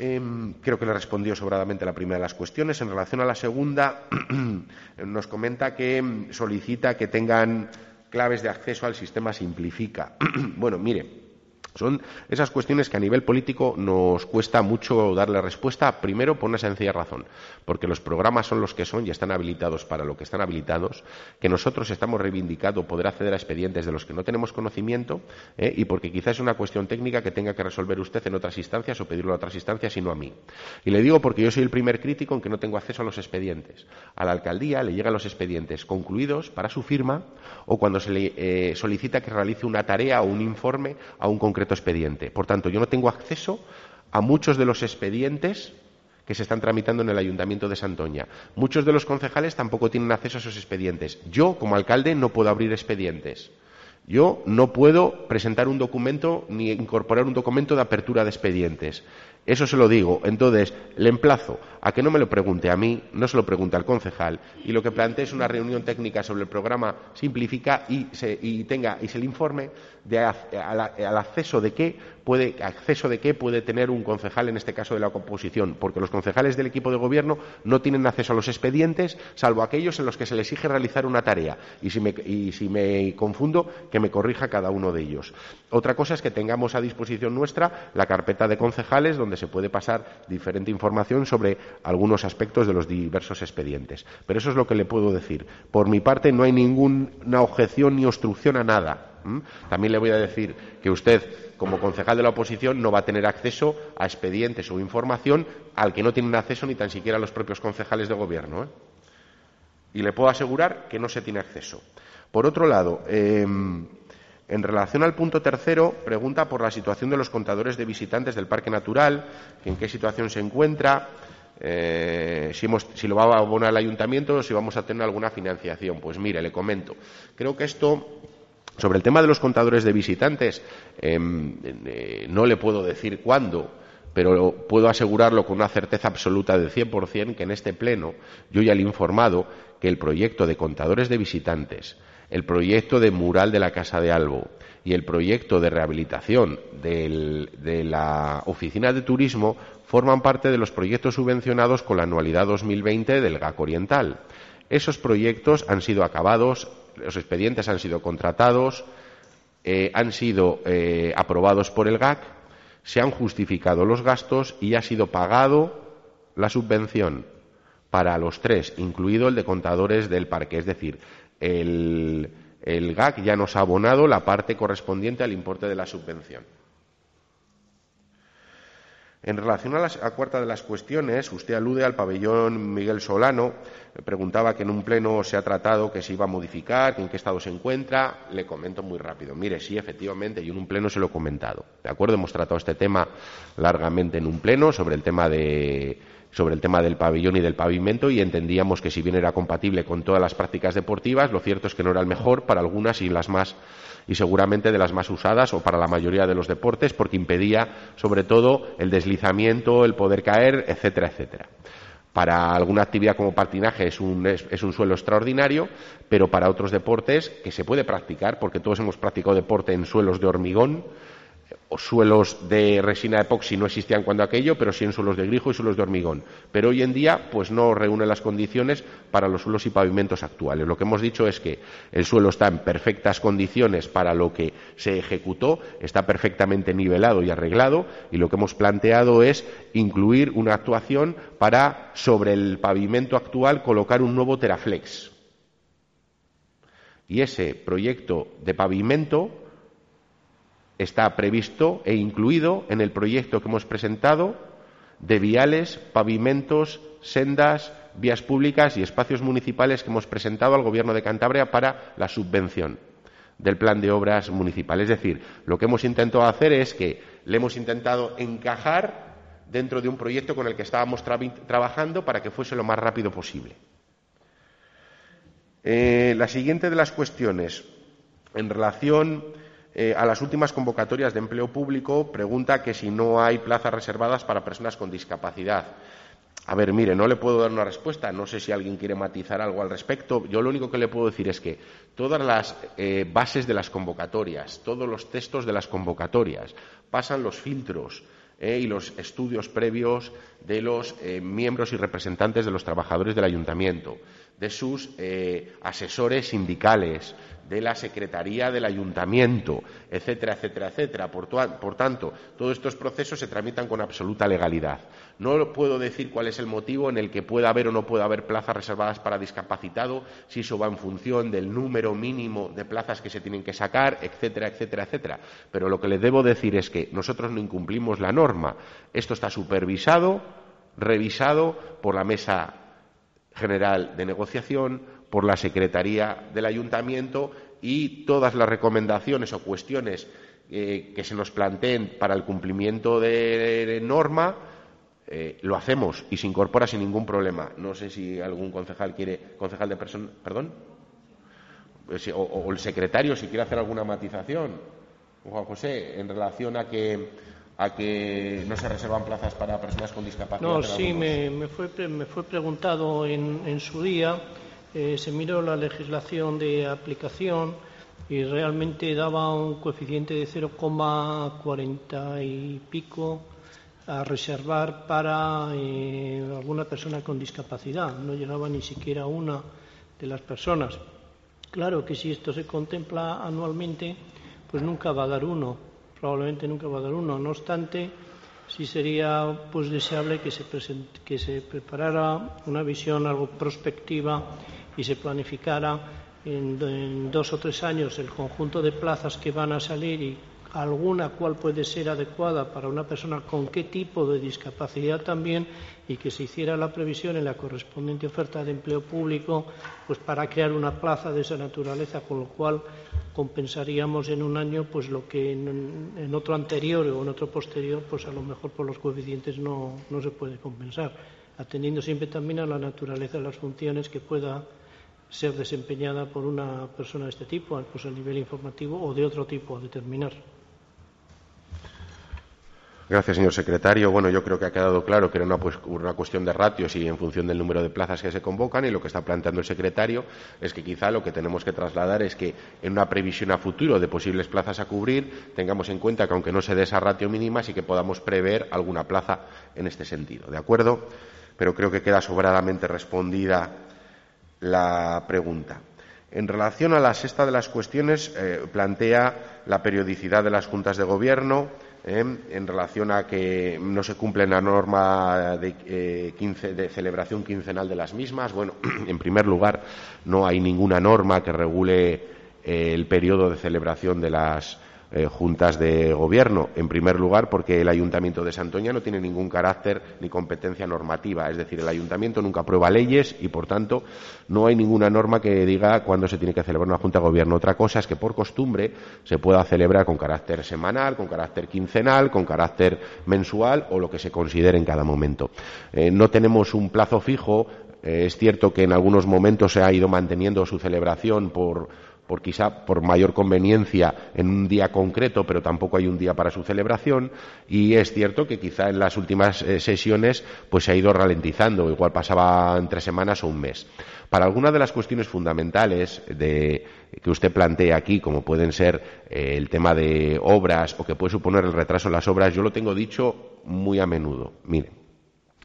Eh, creo que le respondió sobradamente la primera de las cuestiones. En relación a la segunda, nos comenta que solicita que tengan claves de acceso al sistema Simplifica. bueno, mire, son esas cuestiones que a nivel político nos cuesta mucho darle respuesta, primero por una sencilla razón, porque los programas son los que son y están habilitados para lo que están habilitados, que nosotros estamos reivindicando poder acceder a expedientes de los que no tenemos conocimiento ¿eh? y porque quizás es una cuestión técnica que tenga que resolver usted en otras instancias o pedirlo a otras instancias y no a mí. Y le digo porque yo soy el primer crítico en que no tengo acceso a los expedientes. A la alcaldía le llegan los expedientes concluidos para su firma o cuando se le eh, solicita que realice una tarea o un informe a un concreto Por tanto, yo no tengo acceso a muchos de los expedientes que se están tramitando en el Ayuntamiento de Santoña. Muchos de los concejales tampoco tienen acceso a esos expedientes. Yo, como alcalde, no puedo abrir expedientes. Yo no puedo presentar un documento ni incorporar un documento de apertura de expedientes. Eso se lo digo. Entonces, le emplazo a que no me lo pregunte a mí, no se lo pregunte al concejal, y lo que plantee es una reunión técnica sobre el programa Simplifica y se, y tenga, y se le informe de al acceso de qué puede, acceso de qué puede tener un concejal, en este caso de la composición, porque los concejales del equipo de gobierno no tienen acceso a los expedientes, salvo aquellos en los que se les exige realizar una tarea. Y si me, y si me confundo, que me corrija cada uno de ellos. Otra cosa es que tengamos a disposición nuestra la carpeta de concejales, donde se puede pasar diferente información sobre algunos aspectos de los diversos expedientes. Pero eso es lo que le puedo decir. Por mi parte, no hay ninguna objeción ni obstrucción a nada. También le voy a decir que usted, como concejal de la oposición, no va a tener acceso a expedientes o información al que no tienen acceso ni tan siquiera los propios concejales de gobierno. ¿eh? Y le puedo asegurar que no se tiene acceso. Por otro lado, em, en relación al punto tercero, pregunta por la situación de los contadores de visitantes del Parque Natural, en qué situación se encuentra, eh, si, lo va a abonar el ayuntamiento o si vamos a tener alguna financiación. Pues mire, le comento. Creo que esto sobre el tema de los contadores de visitantes, em, eh, no le puedo decir cuándo, pero puedo asegurarlo con una certeza absoluta del 100% que en este Pleno yo ya le he informado que el proyecto de contadores de visitantes, el proyecto de mural de la Casa de Albo y el proyecto de rehabilitación de la Oficina de Turismo forman parte de los proyectos subvencionados con la anualidad 2020 del GAC Oriental. Esos proyectos han sido acabados, los expedientes han sido contratados, eh, han sido eh, aprobados por el GAC, se han justificado los gastos y ha sido pagado la subvención para los tres, incluido el de contadores del parque. Es decir, el, GAC ya nos ha abonado la parte correspondiente al importe de la subvención. En relación a la cuarta de las cuestiones, usted alude al pabellón Miguel Solano. Preguntaba que en un pleno se ha tratado que se iba a modificar, en qué estado se encuentra. Le comento muy rápido. Mire, sí, efectivamente, yo en un pleno se lo he comentado. ¿De acuerdo? Hemos tratado este tema largamente en un pleno sobre el tema de sobre el tema del pabellón y del pavimento y entendíamos que si bien era compatible con todas las prácticas deportivas, lo cierto es que no era el mejor para algunas y las más y seguramente de las más usadas o para la mayoría de los deportes porque impedía sobre todo el deslizamiento, el poder caer, etcétera, etcétera. Para alguna actividad como patinaje es un, es un, suelo extraordinario, pero para otros deportes que se puede practicar, porque todos hemos practicado deporte en suelos de hormigón, o suelos de resina epoxi no existían cuando aquello, pero sí en suelos de grijo y suelos de hormigón. Pero hoy en día, pues no reúne las condiciones para los suelos y pavimentos actuales. Lo que hemos dicho es que el suelo está en perfectas condiciones para lo que se ejecutó, está perfectamente nivelado y arreglado, y lo que hemos planteado es incluir una actuación para, sobre el pavimento actual, colocar un nuevo Teraflex. Y ese proyecto de pavimento está previsto e incluido en el proyecto que hemos presentado de viales, pavimentos, sendas, vías públicas y espacios municipales que hemos presentado al Gobierno de Cantabria para la subvención del plan de obras municipal. Es decir, lo que hemos intentado hacer es que le hemos intentado encajar dentro de un proyecto con el que estábamos trabajando para que fuese lo más rápido posible. Eh, la siguiente de las cuestiones, en relación eh, a las últimas convocatorias de empleo público pregunta que si no hay plazas reservadas para personas con discapacidad. A ver, mire, no le puedo dar una respuesta. No sé si alguien quiere matizar algo al respecto. Yo lo único que le puedo decir es que todas las eh, bases de las convocatorias, todos los textos de las convocatorias, pasan los filtros eh, y los estudios previos de los miembros y representantes de los trabajadores del ayuntamiento, de sus asesores sindicales, de la Secretaría del Ayuntamiento, etcétera, etcétera, etcétera. Por, tanto, todos estos procesos se tramitan con absoluta legalidad. No puedo decir cuál es el motivo en el que pueda haber o no pueda haber plazas reservadas para discapacitado, si eso va en función del número mínimo de plazas que se tienen que sacar, etcétera, etcétera, etcétera. Pero lo que le debo decir es que nosotros no incumplimos la norma. Esto está supervisado, revisado por la Mesa General de Negociación, por la Secretaría del Ayuntamiento y todas las recomendaciones o cuestiones eh, que se nos planteen para el cumplimiento de, norma eh, lo hacemos y se incorpora sin ningún problema. No sé si algún concejal quiere, concejal de persona, perdón, pues o, el secretario si quiere hacer alguna matización. Juan José, en relación a que a que no se reservan plazas para personas con discapacidad. No, sí, me, fue, me fue preguntado en, en su día eh, se miró la legislación de aplicación y realmente daba un coeficiente de 0,40 y pico a reservar para eh, alguna persona con discapacidad. No llegaba ni siquiera una de las personas. Claro que si esto se contempla anualmente, pues nunca va a dar uno, probablemente nunca va a dar uno. No obstante, sí sería pues deseable que se, que se preparara una visión algo prospectiva y se planificara en, dos o tres años el conjunto de plazas que van a salir y alguna cual puede ser adecuada para una persona con qué tipo de discapacidad también y que se hiciera la previsión en la correspondiente oferta de empleo público pues para crear una plaza de esa naturaleza con lo cual compensaríamos en un año pues lo que en, otro anterior o en otro posterior pues a lo mejor por los coeficientes no, no se puede compensar atendiendo siempre también a la naturaleza de las funciones que pueda ser desempeñada por una persona de este tipo, pues a nivel informativo o de otro tipo a determinar. Gracias, señor secretario. Bueno, yo creo que ha quedado claro que era una, una, cuestión de ratios y en función del número de plazas que se convocan y lo que está planteando el secretario es que quizá lo que tenemos que trasladar es que en una previsión a futuro de posibles plazas a cubrir tengamos en cuenta que aunque no se dé esa ratio mínima sí que podamos prever alguna plaza en este sentido. ¿De acuerdo? Pero creo que queda sobradamente respondida la pregunta. En relación a la sexta de las cuestiones, eh, plantea la periodicidad de las juntas de gobierno eh, en relación a que no se cumple la norma de, eh, de, celebración quincenal de las mismas. Bueno, en primer lugar, no hay ninguna norma que regule el periodo de celebración de las eh, juntas de gobierno. En primer lugar, porque el Ayuntamiento de Santoña no tiene ningún carácter ni competencia normativa. Es decir, el Ayuntamiento nunca aprueba leyes y, por tanto, no hay ninguna norma que diga cuándo se tiene que celebrar una junta de gobierno. Otra cosa es que, por costumbre, se pueda celebrar con carácter semanal, con carácter quincenal, con carácter mensual o lo que se considere en cada momento. Eh, no tenemos un plazo fijo. Eh, es cierto que en algunos momentos se ha ido manteniendo su celebración por por quizá por mayor conveniencia en un día concreto, pero tampoco hay un día para su celebración. Y es cierto que quizá en las últimas eh, sesiones pues se ha ido ralentizando, igual pasaba entre semanas o un mes. Para algunas de las cuestiones fundamentales de, que usted plantea aquí, como pueden ser eh, el tema de obras o que puede suponer el retraso en las obras, yo lo tengo dicho muy a menudo. Mire,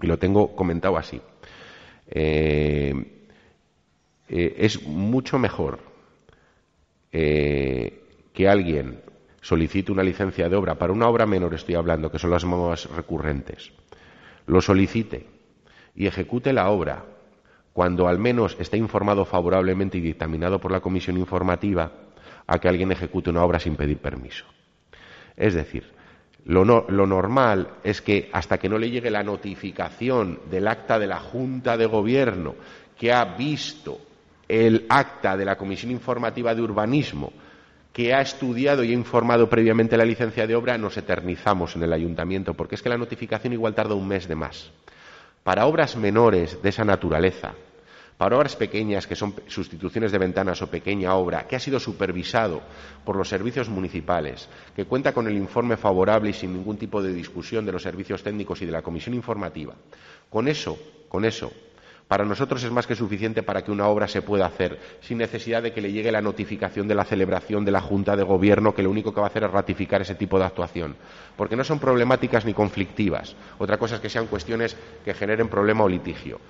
y lo tengo comentado así. Eh, es mucho mejor eh, que alguien solicite una licencia de obra para una obra menor, estoy hablando, que son las más recurrentes, lo solicite y ejecute la obra cuando al menos esté informado favorablemente y dictaminado por la comisión informativa a que alguien ejecute una obra sin pedir permiso. Es decir, lo, lo, normal es que hasta que no le llegue la notificación del acta de la Junta de Gobierno que ha visto el acta de la Comisión Informativa de Urbanismo que ha estudiado y ha informado previamente la licencia de obra, nos eternizamos en el ayuntamiento, porque es que la notificación igual tarda un mes de más. Para obras menores de esa naturaleza, para obras pequeñas que son sustituciones de ventanas o pequeña obra, que ha sido supervisado por los servicios municipales, que cuenta con el informe favorable y sin ningún tipo de discusión de los servicios técnicos y de la comisión informativa, con eso, con eso, para nosotros es más que suficiente para que una obra se pueda hacer, sin necesidad de que le llegue la notificación de la celebración de la Junta de Gobierno, que lo único que va a hacer es ratificar ese tipo de actuación. Porque no son problemáticas ni conflictivas. Otra cosa es que sean cuestiones que generen problema o litigio.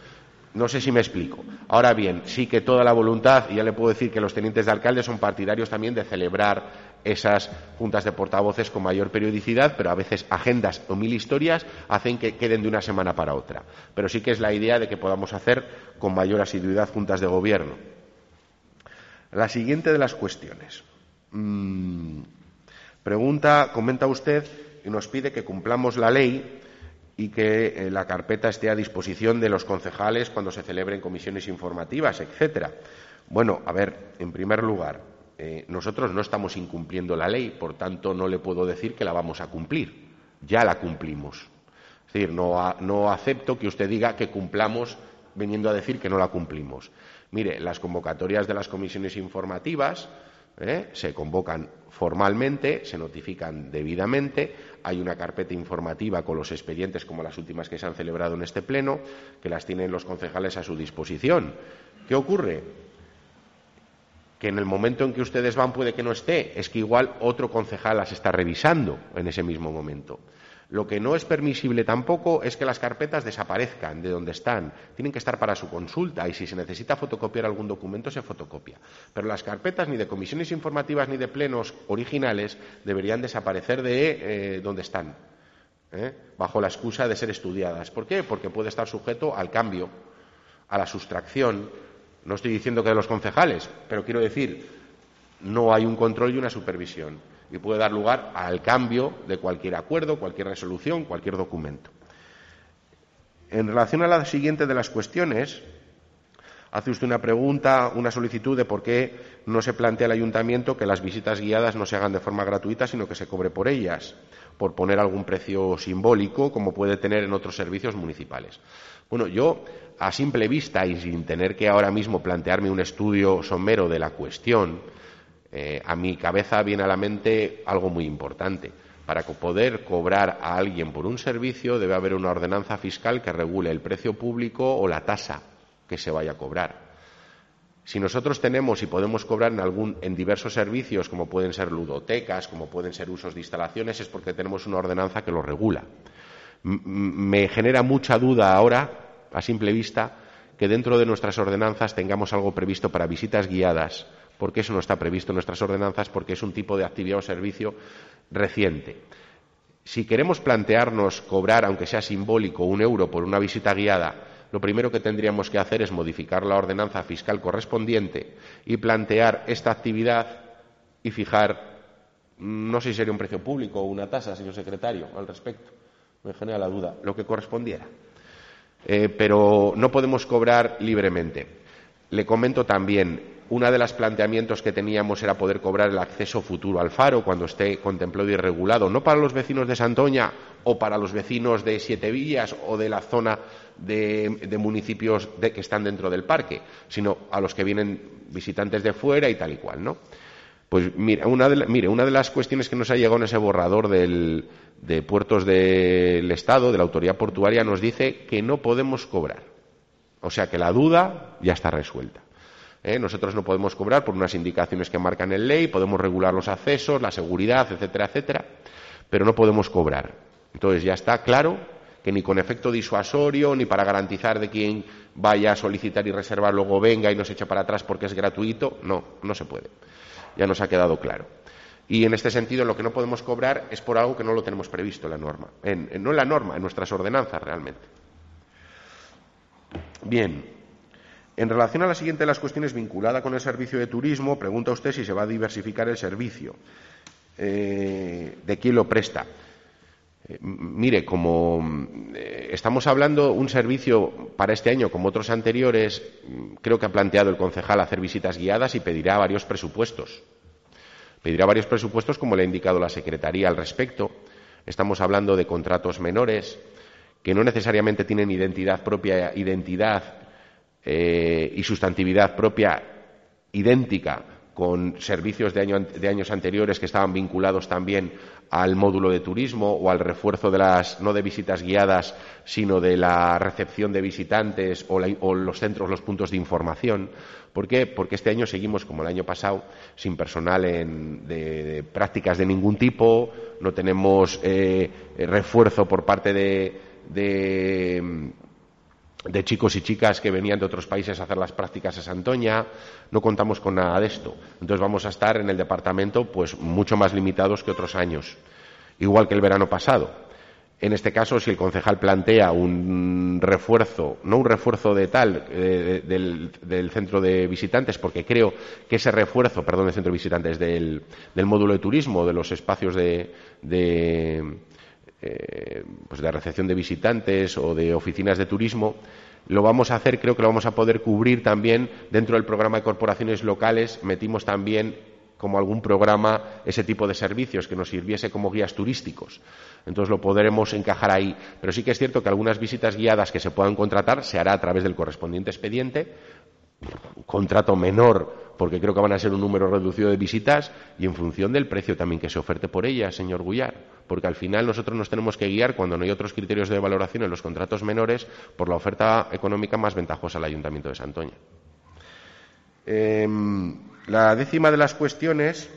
No sé si me explico. Ahora bien, sí que toda la voluntad, y ya le puedo decir que los tenientes de alcalde son partidarios también de celebrar esas juntas de portavoces con mayor periodicidad, pero a veces agendas o mil historias hacen que queden de una semana para otra. Pero sí que es la idea de que podamos hacer con mayor asiduidad juntas de gobierno. La siguiente de las cuestiones. Mm, pregunta, comenta usted y nos pide que cumplamos la ley y que eh, la carpeta esté a disposición de los concejales cuando se celebren comisiones informativas, etcétera. Bueno, a ver, en primer lugar, eh, nosotros no estamos incumpliendo la ley, por tanto, no le puedo decir que la vamos a cumplir. Ya la cumplimos. Es decir, no, no acepto que usted diga que cumplamos viniendo a decir que no la cumplimos. Mire, las convocatorias de las comisiones informativas ¿eh? se convocan formalmente, se notifican debidamente, hay una carpeta informativa con los expedientes como las últimas que se han celebrado en este pleno, que las tienen los concejales a su disposición. ¿Qué ocurre? Que en el momento en que ustedes van puede que no esté, es que igual otro concejal las está revisando en ese mismo momento. Lo que no es permisible tampoco es que las carpetas desaparezcan de donde están. Tienen que estar para su consulta y si se necesita fotocopiar algún documento se fotocopia. Pero las carpetas ni de comisiones informativas ni de plenos originales deberían desaparecer de eh, donde están, ¿eh? bajo la excusa de ser estudiadas. ¿Por qué? Porque puede estar sujeto al cambio, a la sustracción. No estoy diciendo que de los concejales, pero quiero decir, no hay un control y una supervisión y puede dar lugar al cambio de cualquier acuerdo, cualquier resolución, cualquier documento. En relación a la siguiente de las cuestiones, hace usted una pregunta, una solicitud de por qué no se plantea el ayuntamiento que las visitas guiadas no se hagan de forma gratuita, sino que se cobre por ellas, por poner algún precio simbólico, como puede tener en otros servicios municipales. Bueno, yo, a simple vista y sin tener que ahora mismo plantearme un estudio somero de la cuestión, eh, a mi cabeza viene a la mente algo muy importante. Para poder cobrar a alguien por un servicio debe haber una ordenanza fiscal que regule el precio público o la tasa que se vaya a cobrar. Si nosotros tenemos y podemos cobrar en, diversos servicios, como pueden ser ludotecas, como pueden ser usos de instalaciones, es porque tenemos una ordenanza que lo regula. me genera mucha duda ahora, a simple vista, que dentro de nuestras ordenanzas tengamos algo previsto para visitas guiadas porque eso no está previsto en nuestras ordenanzas, porque es un tipo de actividad o servicio reciente. Si queremos plantearnos cobrar, aunque sea simbólico, un euro por una visita guiada, lo primero que tendríamos que hacer es modificar la ordenanza fiscal correspondiente y plantear esta actividad y fijar, no sé si sería un precio público o una tasa, señor secretario, al respecto. Me genera la duda, lo que correspondiera. Eh, pero no podemos cobrar libremente. Le comento también, una de los planteamientos que teníamos era poder cobrar el acceso futuro al faro cuando esté contemplado y regulado, no para los vecinos de Santoña o para los vecinos de Siete Villas o de la zona de, municipios que están dentro del parque, sino a los que vienen visitantes de fuera y tal y cual, ¿no? Pues mire una de, mire, una de las cuestiones que nos ha llegado en ese borrador de puertos del Estado, de la autoridad portuaria, nos dice que no podemos cobrar. O sea que la duda ya está resuelta. ¿Eh? Nosotros no podemos cobrar por unas indicaciones que marcan en ley, podemos regular los accesos, la seguridad, etcétera, etcétera, pero no podemos cobrar. Entonces ya está claro que ni con efecto disuasorio, ni para garantizar de quien vaya a solicitar y reservar luego venga y nos eche para atrás porque es gratuito, no, no se puede. Ya nos ha quedado claro. Y en este sentido, lo que no podemos cobrar es por algo que no lo tenemos previsto en la norma. no en la norma, en nuestras ordenanzas realmente. Bien, en relación a la siguiente de las cuestiones vinculada con el servicio de turismo, pregunta usted si se va a diversificar el servicio. Eh, ¿De quién lo presta? Eh, mire, como eh, estamos hablando un servicio para este año como otros anteriores, creo que ha planteado el concejal hacer visitas guiadas y pedirá varios presupuestos. Pedirá varios presupuestos, como le ha indicado la Secretaría al respecto. Estamos hablando de contratos menores que no necesariamente tienen identidad propia, identidad eh, y sustantividad propia idéntica con servicios de, años anteriores que estaban vinculados también al módulo de turismo o al refuerzo de las, no de visitas guiadas, sino de la recepción de visitantes o, los centros, los puntos de información. ¿Por qué? Porque este año seguimos, como el año pasado, sin personal de, prácticas de ningún tipo, no tenemos eh, refuerzo por parte de de chicos y chicas que venían de otros países a hacer las prácticas a Santoña. No contamos con nada de esto. Entonces vamos a estar en el departamento pues mucho más limitados que otros años, igual que el verano pasado. En este caso, si el concejal plantea un refuerzo, no un refuerzo de tal eh, del, centro de visitantes, porque creo que ese refuerzo, perdón, del centro de visitantes, del, módulo de turismo, de los espacios de, eh, pues de recepción de visitantes o de oficinas de turismo, lo vamos a hacer, creo que lo vamos a poder cubrir también dentro del programa de corporaciones locales. Metimos también como algún programa ese tipo de servicios que nos sirviese como guías turísticos. Entonces lo podremos encajar ahí. Pero sí que es cierto que algunas visitas guiadas que se puedan contratar se hará a través del correspondiente expediente, contrato menor porque creo que van a ser un número reducido de visitas y en función del precio también que se oferte por ellas, señor Gullar, porque al final nosotros nos tenemos que guiar cuando no hay otros criterios de valoración en los contratos menores por la oferta económica más ventajosa al Ayuntamiento de Santoña. Em, la décima de las cuestiones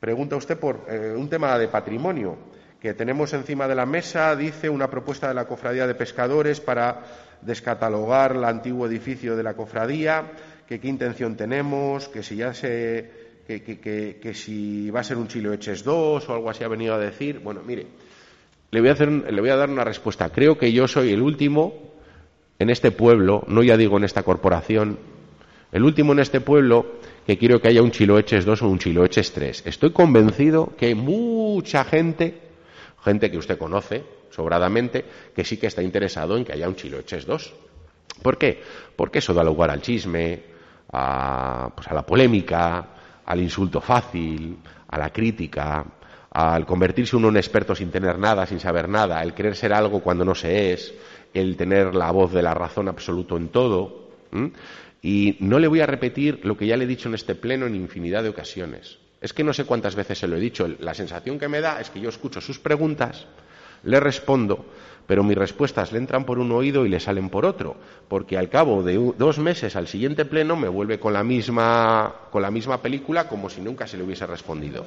pregunta usted por eh, un tema de patrimonio que tenemos encima de la mesa, dice una propuesta de la Cofradía de Pescadores para descatalogar el antiguo edificio de la cofradía que qué intención tenemos, que si ya se que, si va a ser un Chilo Eches 2 o algo así ha venido a decir. Bueno, mire, le voy, a hacer, le voy a dar una respuesta. Creo que yo soy el último en este pueblo, no ya digo en esta corporación, el último en este pueblo que quiero que haya un Chilo Eches 2 o un Chilo Eches 3. Estoy convencido que hay mucha gente, gente que usted conoce sobradamente, que sí que está interesado en que haya un Chilo Eches 2. ¿Por qué? Porque eso da lugar al chisme, a, pues a la polémica, al insulto fácil, a la crítica, al convertirse uno en experto sin tener nada, sin saber nada, el querer ser algo cuando no se es, el tener la voz de la razón absoluto en todo. Y no le voy a repetir lo que ya le he dicho en este pleno en infinidad de ocasiones. Es que no sé cuántas veces se lo he dicho. La sensación que me da es que yo escucho sus preguntas, le respondo, pero mis respuestas le entran por un oído y le salen por otro, porque al cabo de dos meses al siguiente pleno me vuelve con la misma, con la misma película como si nunca se le hubiese respondido.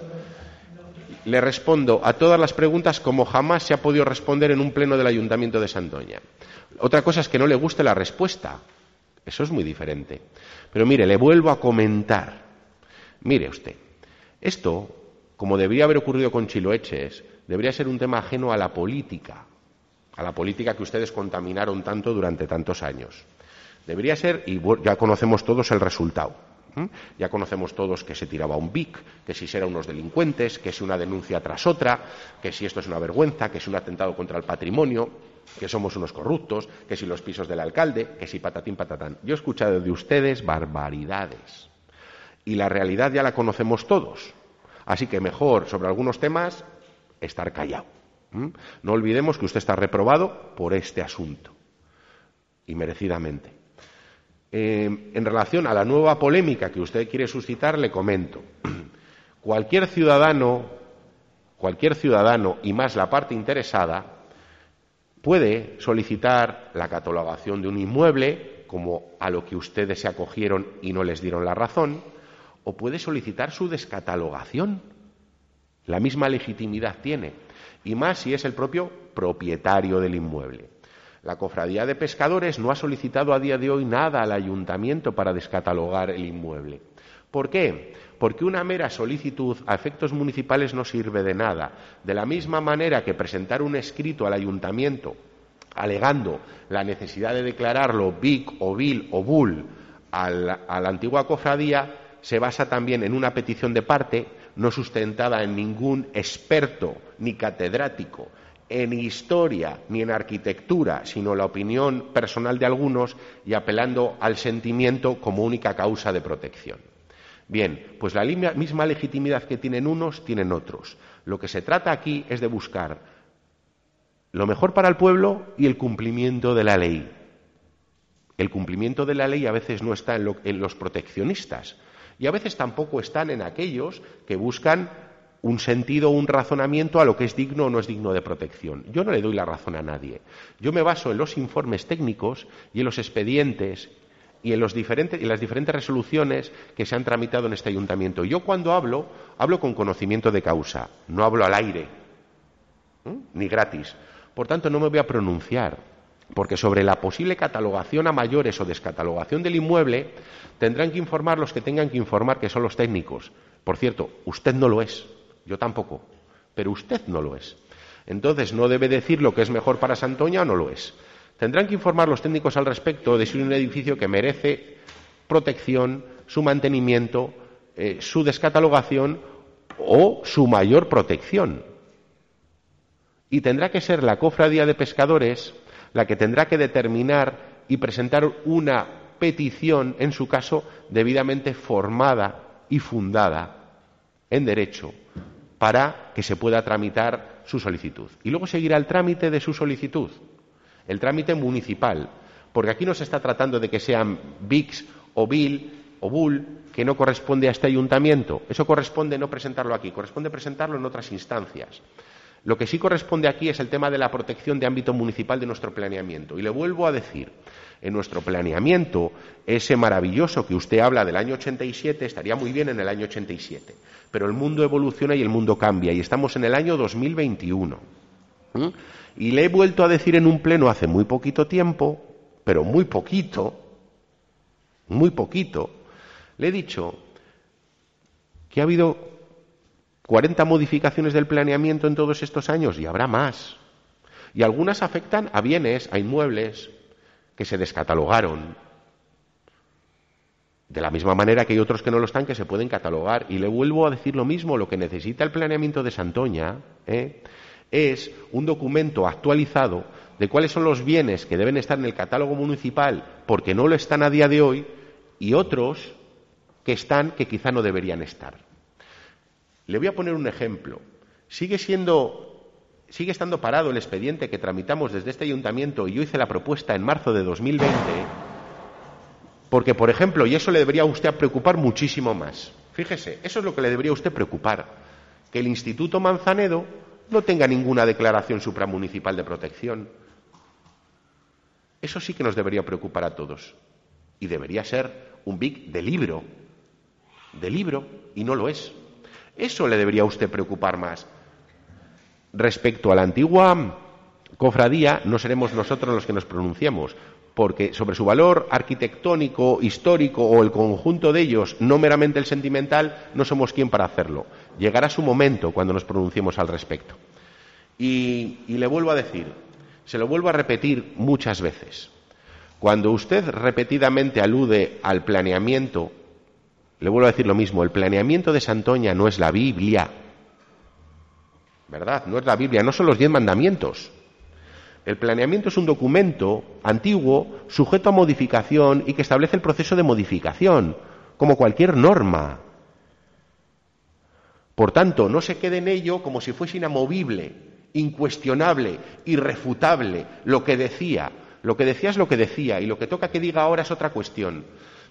Le respondo a todas las preguntas como jamás se ha podido responder en un pleno del Ayuntamiento de Santoña. Otra cosa es que no le guste la respuesta. Eso es muy diferente. Pero mire, le vuelvo a comentar. Mire usted, esto, como debería haber ocurrido con Chiloeches, debería ser un tema ajeno a la política a la política que ustedes contaminaron tanto durante tantos años. Debería ser, y ya conocemos todos el resultado. Ya conocemos todos que se tiraba un BIC, que si eran unos delincuentes, que si una denuncia tras otra, que si esto es una vergüenza, que si un atentado contra el patrimonio, que somos unos corruptos, que si los pisos del alcalde, que si patatín patatán. Yo he escuchado de ustedes barbaridades. Y la realidad ya la conocemos todos. Así que mejor sobre algunos temas estar callado. No olvidemos que usted está reprobado por este asunto. Y merecidamente. Eh, en relación a la nueva polémica que usted quiere suscitar, le comento. Cualquier ciudadano, cualquier ciudadano y más la parte interesada, puede solicitar la catalogación de un inmueble, como a lo que ustedes se acogieron y no les dieron la razón, o puede solicitar su descatalogación. La misma legitimidad tiene, y más si es el propio propietario del inmueble. La Cofradía de Pescadores no ha solicitado a día de hoy nada al ayuntamiento para descatalogar el inmueble. ¿Por qué? Porque una mera solicitud a efectos municipales no sirve de nada. De la misma manera que presentar un escrito al ayuntamiento alegando la necesidad de declararlo BIC o BIL o BUL a la, antigua cofradía se basa también en una petición de parte no sustentada en ningún experto ni catedrático en historia ni en arquitectura, sino la opinión personal de algunos y apelando al sentimiento como única causa de protección. Bien, pues la misma legitimidad que tienen unos, tienen otros. Lo que se trata aquí es de buscar lo mejor para el pueblo y el cumplimiento de la ley. El cumplimiento de la ley a veces no está en, en los proteccionistas y a veces tampoco están en aquellos que buscan un sentido, un razonamiento a lo que es digno o no es digno de protección. Yo no le doy la razón a nadie. Yo me baso en los informes técnicos y en los expedientes y en, los diferentes, las diferentes resoluciones que se han tramitado en este ayuntamiento. Yo cuando hablo, hablo con conocimiento de causa, no hablo al aire, ni gratis. Por tanto, no me voy a pronunciar, porque sobre la posible catalogación a mayores o descatalogación del inmueble tendrán que informar los que tengan que informar, que son los técnicos. Por cierto, usted no lo es. Yo tampoco. Pero usted no lo es. Entonces no debe decir lo que es mejor para Santoña o no lo es. Tendrán que informar los técnicos al respecto de si un edificio que merece protección, su mantenimiento, eh, su descatalogación o su mayor protección. Y tendrá que ser la cofradía de pescadores la que tendrá que determinar y presentar una petición, en su caso, debidamente formada y fundada en derecho para que se pueda tramitar su solicitud. Y luego seguirá el trámite de su solicitud, el trámite municipal, porque aquí no se está tratando de que sean BICS o BIL o BUL, que no corresponde a este ayuntamiento. Eso corresponde no presentarlo aquí, corresponde presentarlo en otras instancias. Lo que sí corresponde aquí es el tema de la protección de ámbito municipal de nuestro planeamiento. Y le vuelvo a decir, en nuestro planeamiento, ese maravilloso que usted habla del año 87 estaría muy bien en el año 87. Pero el mundo evoluciona y el mundo cambia y estamos en el año 2021. ¿Mm? Y le he vuelto a decir en un pleno hace muy poquito tiempo, pero muy poquito, muy poquito, le he dicho que ha habido 40 modificaciones del planeamiento en todos estos años y habrá más. Y algunas afectan a bienes, a inmuebles que se descatalogaron, de la misma manera que hay otros que no lo están, que se pueden catalogar. Y le vuelvo a decir lo mismo, lo que necesita el planeamiento de Santoña ¿eh? es un documento actualizado de cuáles son los bienes que deben estar en el catálogo municipal porque no lo están a día de hoy y otros que están que quizá no deberían estar. Le voy a poner un ejemplo. Sigue siendo sigue estando parado el expediente que tramitamos desde este ayuntamiento y yo hice la propuesta en marzo de 2020 porque, por ejemplo, y eso le debería a usted preocupar muchísimo más. Fíjese, eso es lo que le debería a usted preocupar. Que el Instituto Manzanedo no tenga ninguna declaración supramunicipal de protección. Eso sí que nos debería preocupar a todos. Y debería ser un BIC de libro. De libro, y no lo es. Eso le debería a usted preocupar más. Respecto a la antigua cofradía, no seremos nosotros los que nos pronunciemos porque sobre su valor arquitectónico, histórico o el conjunto de ellos, no meramente el sentimental, no somos quien para hacerlo. Llegará su momento cuando nos pronunciemos al respecto. Y, le vuelvo a decir, Se lo vuelvo a repetir muchas veces. Cuando usted repetidamente alude al planeamiento, le vuelvo a decir lo mismo, el planeamiento de Santoña no es la Biblia, ¿verdad? No es la Biblia, no son los diez mandamientos. El planeamiento es un documento antiguo, sujeto a modificación y que establece el proceso de modificación, como cualquier norma. Por tanto, no se quede en ello como si fuese inamovible, incuestionable, irrefutable lo que decía. Lo que decía es lo que decía y lo que toca que diga ahora es otra cuestión.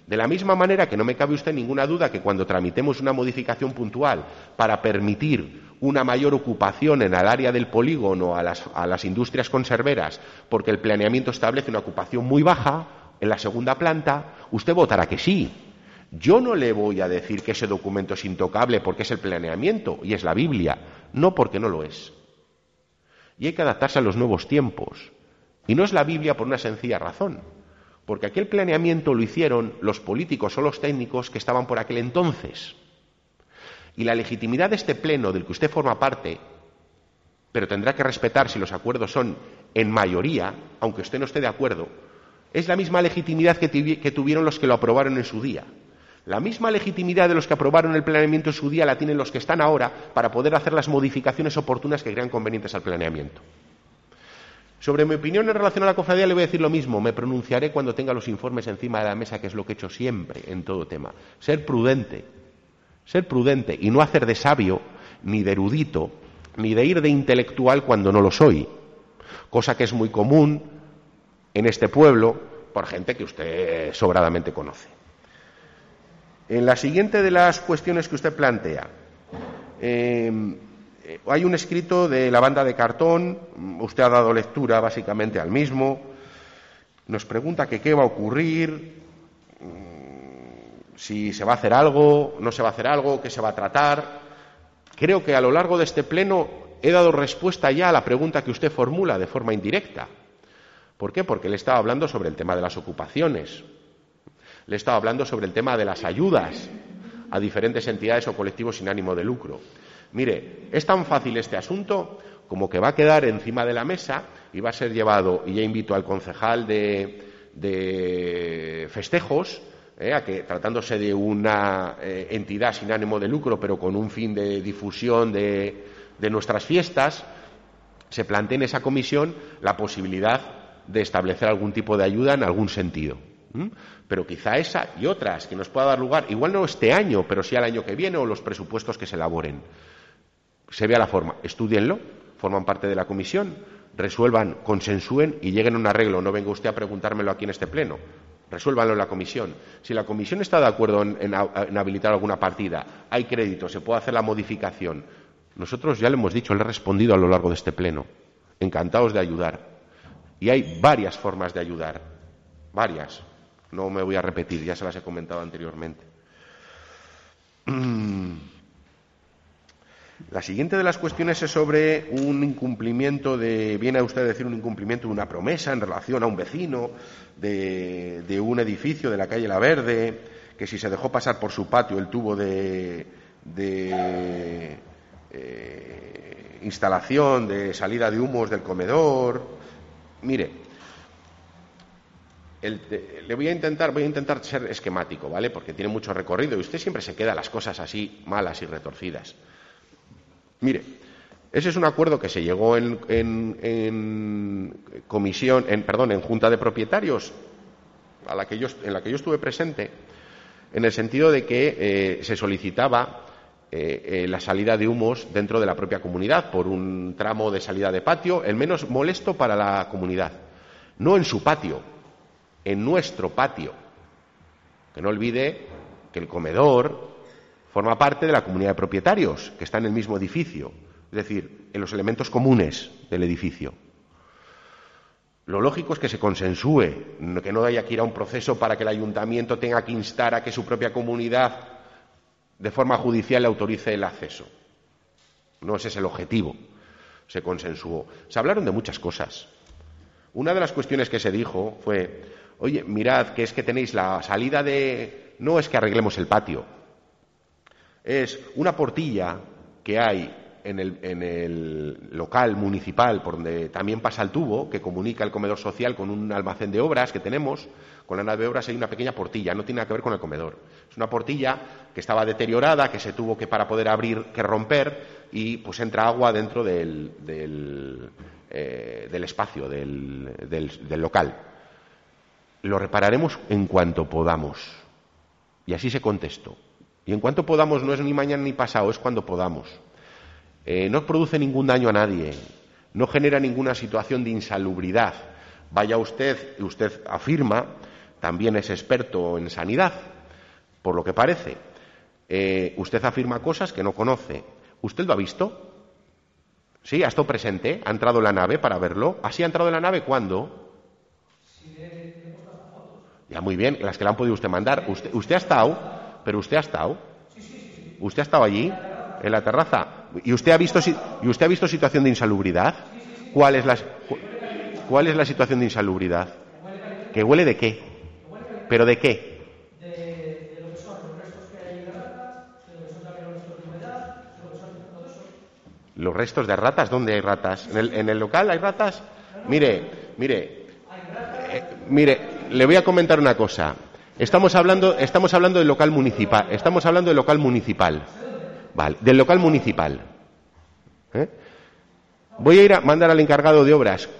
De la misma manera que no me cabe usted ninguna duda que cuando tramitemos una modificación puntual para permitir una mayor ocupación en el área del polígono a las, a las industrias conserveras, porque el planeamiento establece una ocupación muy baja en la segunda planta, usted votará que sí. Yo no le voy a decir que ese documento es intocable porque es el planeamiento y es la Biblia, no porque no lo es. Y hay que adaptarse a los nuevos tiempos. Y no es la Biblia por una sencilla razón, porque aquel planeamiento lo hicieron los políticos o los técnicos que estaban por aquel entonces. Y la legitimidad de este pleno del que usted forma parte, pero tendrá que respetar si los acuerdos son en mayoría, aunque usted no esté de acuerdo, es la misma legitimidad que, tuvieron los que lo aprobaron en su día. La misma legitimidad de los que aprobaron el planeamiento en su día la tienen los que están ahora para poder hacer las modificaciones oportunas que crean convenientes al planeamiento. Sobre mi opinión en relación a la cofradía le voy a decir lo mismo. Me pronunciaré cuando tenga los informes encima de la mesa, que es lo que he hecho siempre en todo tema. Ser prudente, ser prudente y no hacer de sabio, ni de erudito, ni de ir de intelectual cuando no lo soy. Cosa que es muy común en este pueblo por gente que usted sobradamente conoce. En la siguiente de las cuestiones que usted plantea, eh, hay un escrito de la banda de cartón, usted ha dado lectura básicamente al mismo, nos pregunta qué va a ocurrir, si se va a hacer algo, no se va a hacer algo, qué se va a tratar. Creo que a lo largo de este pleno he dado respuesta ya a la pregunta que usted formula de forma indirecta. ¿Por qué? Porque le estaba hablando sobre el tema de las ocupaciones. Le estaba hablando sobre el tema de las ayudas a diferentes entidades o colectivos sin ánimo de lucro. Mire, es tan fácil este asunto como que va a quedar encima de la mesa y va a ser llevado, y ya invito al concejal de, festejos, eh, a que tratándose de una eh, entidad sin ánimo de lucro, pero con un fin de difusión de, nuestras fiestas, se plantee en esa comisión la posibilidad de establecer algún tipo de ayuda en algún sentido. Pero quizá esa y otras que nos pueda dar lugar, igual no este año, pero sí al año que viene o los presupuestos que se elaboren. Se vea la forma, estudienlo, forman parte de la comisión, resuelvan, consensúen y lleguen a un arreglo. No venga usted a preguntármelo aquí en este pleno resuélvanlo en la comisión. Si la comisión está de acuerdo en, habilitar alguna partida, hay crédito, se puede hacer la modificación. Nosotros ya le hemos dicho, le he respondido a lo largo de este pleno. Encantados de ayudar. Y hay varias formas de ayudar. Varias. No me voy a repetir, ya se las he comentado anteriormente. La siguiente de las cuestiones es sobre un incumplimiento de, viene a usted a decir un incumplimiento de una promesa en relación a un vecino de, un edificio de la calle La Verde, que si se dejó pasar por su patio el tubo de, eh, instalación de salida de humos del comedor. Mire, le voy a intentar, voy a intentar ser esquemático, ¿vale? Porque tiene mucho recorrido y usted siempre se queda las cosas así malas y retorcidas. Mire, ese es un acuerdo que se llegó en, comisión, en, perdón, en junta de propietarios, en la que yo estuve presente, en el sentido de que eh, se solicitaba eh, eh, la salida de humos dentro de la propia comunidad por un tramo de salida de patio, el menos molesto para la comunidad. No en su patio, en nuestro patio. Que no olvide que el comedor, forma parte de la comunidad de propietarios, que está en el mismo edificio, es decir, en los elementos comunes del edificio. Lo lógico es que se consensúe, que no haya que ir a un proceso para que el ayuntamiento tenga que instar a que su propia comunidad, de forma judicial, le autorice el acceso. No ese es el objetivo. Se consensuó. Se hablaron de muchas cosas. Una de las cuestiones que se dijo fue, oye, mirad, que es que tenéis la salida de... No es que arreglemos el patio, es una portilla que hay en el, en el, local municipal, por donde también pasa el tubo, que comunica el comedor social con un almacén de obras que tenemos. Con la nave de obras hay una pequeña portilla, no tiene nada que ver con el comedor. Es una portilla que estaba deteriorada, que se tuvo que, para poder abrir, que romper, y pues entra agua dentro del, eh, espacio, del local. Lo repararemos en cuanto podamos. Y así se contestó. Y en cuanto podamos no es ni mañana ni pasado, es cuando podamos. Eh, no produce ningún daño a nadie, no genera ninguna situación de insalubridad. Vaya usted, y usted afirma, también es experto en sanidad, por lo que parece. Eh, usted afirma cosas que no conoce. ¿Usted lo ha visto? ¿Sí? ¿Ha estado presente? ¿Ha entrado en la nave para verlo? ¿Así ha entrado en la nave cuándo? Ya, muy bien, las que le han podido usted mandar. ¿Usted, usted ha estado? ¿Pero usted ha estado? ¿Usted ha estado allí? ¿En la terraza? ¿Y usted ha visto, ¿y usted ha visto situación de insalubridad? ¿Cuál es la, cuál es la situación de insalubridad? ¿Que huele de qué? ¿Pero de qué? Los restos de ratas, ¿dónde hay ratas? ¿En el, en el local hay ratas? Mire, mire, eh, mire, le voy a comentar una cosa. Estamos hablando, estamos hablando del local municipal. Estamos hablando del local municipal. Vale, del local municipal. ¿Eh? Voy a ir a mandar al encargado de obras.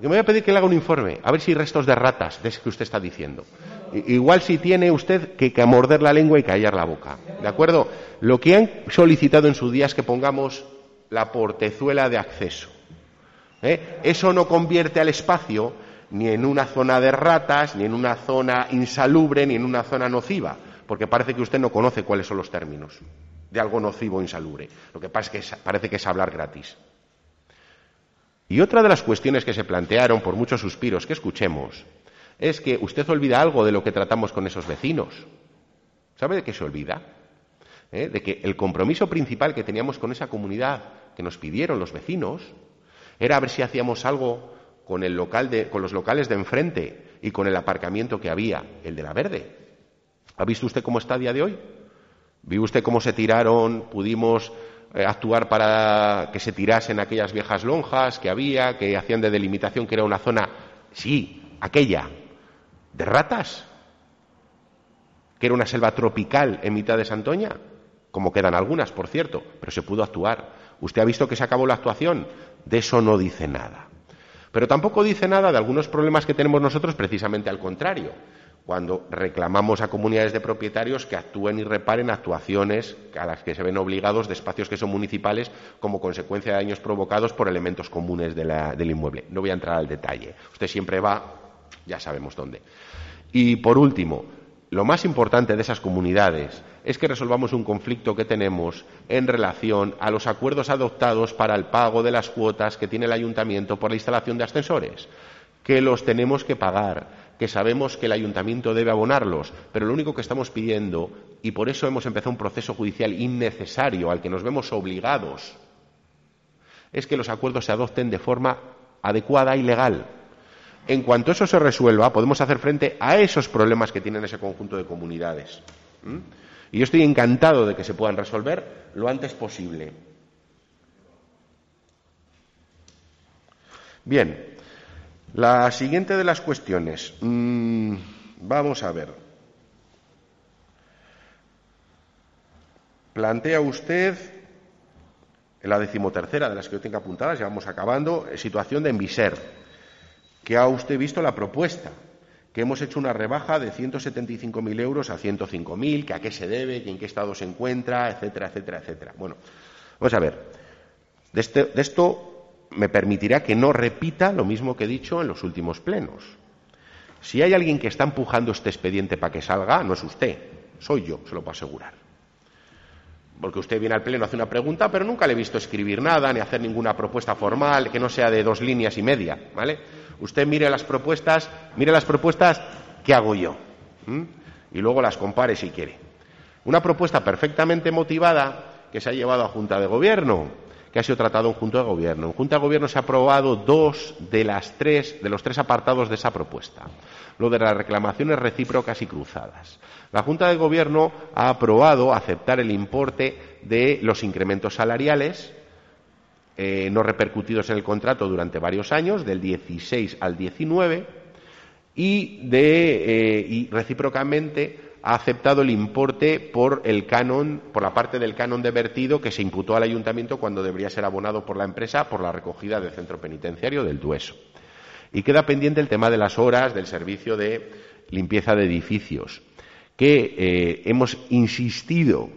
Que me voy a pedir que le haga un informe, a ver si hay restos de ratas, de ese que usted está diciendo. Igual si tiene usted que, que morder la lengua y callar la boca. ¿De acuerdo? Lo que han solicitado en su día es que pongamos la portezuela de acceso. ¿Eh? Eso no convierte al espacio ni en una zona de ratas, ni en una zona insalubre, ni en una zona nociva, porque parece que usted no conoce cuáles son los términos de algo nocivo o insalubre. Lo que pasa es que parece que es hablar gratis. Y otra de las cuestiones que se plantearon por muchos suspiros que escuchemos es que usted olvida algo de lo que tratamos con esos vecinos. ¿Sabe de qué se olvida? ¿Eh? De que el compromiso principal que teníamos con esa comunidad que nos pidieron los vecinos era a ver si hacíamos algo con, el local de, con los locales de enfrente y con el aparcamiento que había, el de la verde. ¿Ha visto usted cómo está a día de hoy? ¿Vio usted cómo se tiraron? ¿Pudimos eh, actuar para que se tirasen aquellas viejas lonjas que había, que hacían de delimitación que era una zona, sí, aquella, de ratas? ¿Que era una selva tropical en mitad de Santoña? Como quedan algunas, por cierto, pero se pudo actuar. ¿Usted ha visto que se acabó la actuación? De eso no dice nada. Pero tampoco dice nada de algunos problemas que tenemos nosotros precisamente al contrario, cuando reclamamos a comunidades de propietarios que actúen y reparen actuaciones a las que se ven obligados de espacios que son municipales como consecuencia de daños provocados por elementos comunes del inmueble. No voy a entrar al detalle. Usted siempre va, ya sabemos dónde. Y por último, lo más importante de esas comunidades es que resolvamos un conflicto que tenemos en relación a los acuerdos adoptados para el pago de las cuotas que tiene el ayuntamiento por la instalación de ascensores, que los tenemos que pagar, que sabemos que el ayuntamiento debe abonarlos, pero lo único que estamos pidiendo, y por eso hemos empezado un proceso judicial innecesario al que nos vemos obligados, es que los acuerdos se adopten de forma adecuada y legal en cuanto eso se resuelva, podemos hacer frente a esos problemas que tienen ese conjunto de comunidades. Y yo estoy encantado de que se puedan resolver lo antes posible. Bien, la siguiente de las cuestiones. Mm, vamos a ver. Plantea usted, en la decimotercera de las que yo tengo apuntadas, ya vamos acabando, situación de Enviser que ha usted visto la propuesta, que hemos hecho una rebaja de 175.000 euros a 105.000, que a qué se debe, que en qué estado se encuentra, etcétera, etcétera, etcétera. Bueno, vamos a ver. De, este, de esto me permitirá que no repita lo mismo que he dicho en los últimos plenos. Si hay alguien que está empujando este expediente para que salga, no es usted, soy yo, se lo puedo asegurar. Porque usted viene al pleno, hace una pregunta, pero nunca le he visto escribir nada, ni hacer ninguna propuesta formal que no sea de dos líneas y media, ¿vale? Usted mire las propuestas, mire las propuestas que hago yo. Y luego las compare si quiere. Una propuesta perfectamente motivada que se ha llevado a Junta de Gobierno, que ha sido tratado en Junta de Gobierno. En Junta de Gobierno se ha aprobado dos de las tres, de los tres apartados de esa propuesta. Lo de las reclamaciones recíprocas y cruzadas. La Junta de Gobierno ha aprobado aceptar el importe de los incrementos salariales eh, no repercutidos en el contrato durante varios años, del 16 al 19, y, de, eh, y recíprocamente ha aceptado el importe por el canon, por la parte del canon de vertido que se imputó al ayuntamiento cuando debería ser abonado por la empresa por la recogida del centro penitenciario del Dueso. Y queda pendiente el tema de las horas del servicio de limpieza de edificios, que eh, hemos insistido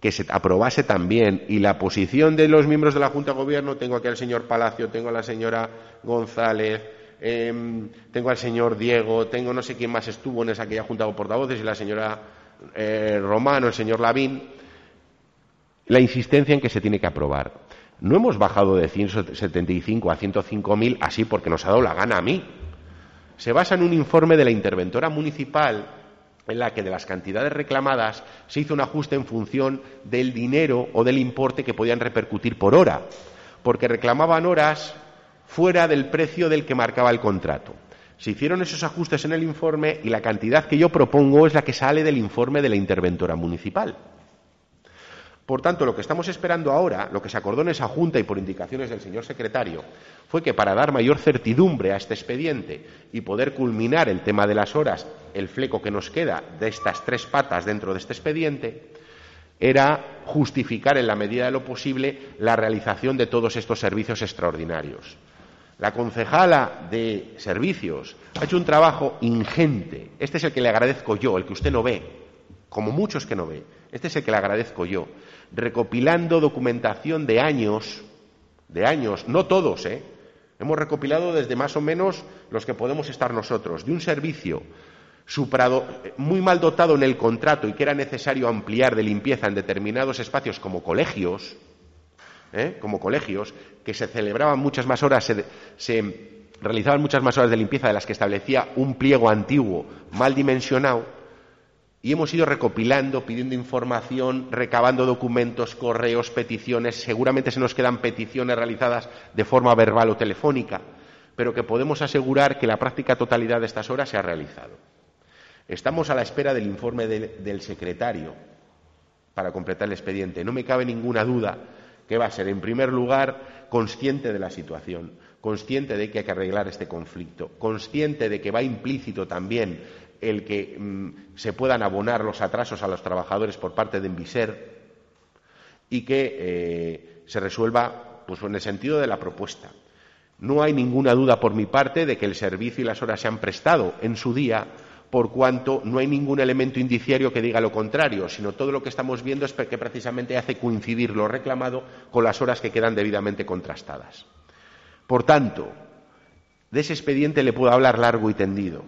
que se aprobase también y la posición de los miembros de la Junta de Gobierno, tengo aquí al señor Palacio, tengo a la señora González, Em, tengo al señor Diego, tengo no sé quién más estuvo en esa aquella junta de portavoces y la señora eh, Romano, el señor Lavín, la insistencia en que se tiene que aprobar. No hemos bajado de 175 a 105.000 así porque nos ha dado la gana a mí. Se basa en un informe de la interventora municipal en la que de las cantidades reclamadas se hizo un ajuste en función del dinero o del importe que podían repercutir por hora, porque reclamaban horas fuera del precio del que marcaba el contrato. Se hicieron esos ajustes en el informe y la cantidad que yo propongo es la que sale del informe de la interventora municipal. Por tanto, lo que estamos esperando ahora, lo que se acordó en esa junta y por indicaciones del señor secretario, fue que para dar mayor certidumbre a este expediente y poder culminar el tema de las horas, el fleco que nos queda de estas tres patas dentro de este expediente, era justificar en la medida de lo posible la realización de todos estos servicios extraordinarios. La concejala de servicios ha hecho un trabajo ingente. Este es el que le agradezco yo, el que usted no ve, como muchos que no ve. Este es el que le agradezco yo. Recopilando documentación de años, de años, no todos, ¿eh? Hemos recopilado desde más o menos los que podemos estar nosotros, de un servicio muy mal dotado en el contrato y que era necesario ampliar de limpieza en determinados espacios como colegios, ¿eh? como colegios, que se celebraban muchas más horas, se, realizaban muchas más horas de limpieza de las que establecía un pliego antiguo mal dimensionado, y hemos ido recopilando, pidiendo información, recabando documentos, correos, peticiones. Seguramente se nos quedan peticiones realizadas de forma verbal o telefónica, pero que podemos asegurar que la práctica totalidad de estas horas se ha realizado. Estamos a la espera del informe del secretario para completar el expediente. No me cabe ninguna duda que va a ser, en primer lugar, consciente de la situación, consciente de que hay que arreglar este conflicto, consciente de que va implícito también el que mm, se puedan abonar los atrasos a los trabajadores por parte de Enviser y que eh, se resuelva pues, en el sentido de la propuesta. No hay ninguna duda por mi parte de que el servicio y las horas se han prestado en su día por cuanto no hay ningún elemento indiciario que diga lo contrario, sino todo lo que estamos viendo es que precisamente hace coincidir lo reclamado con las horas que quedan debidamente contrastadas. Por tanto, de ese expediente le puedo hablar largo y tendido.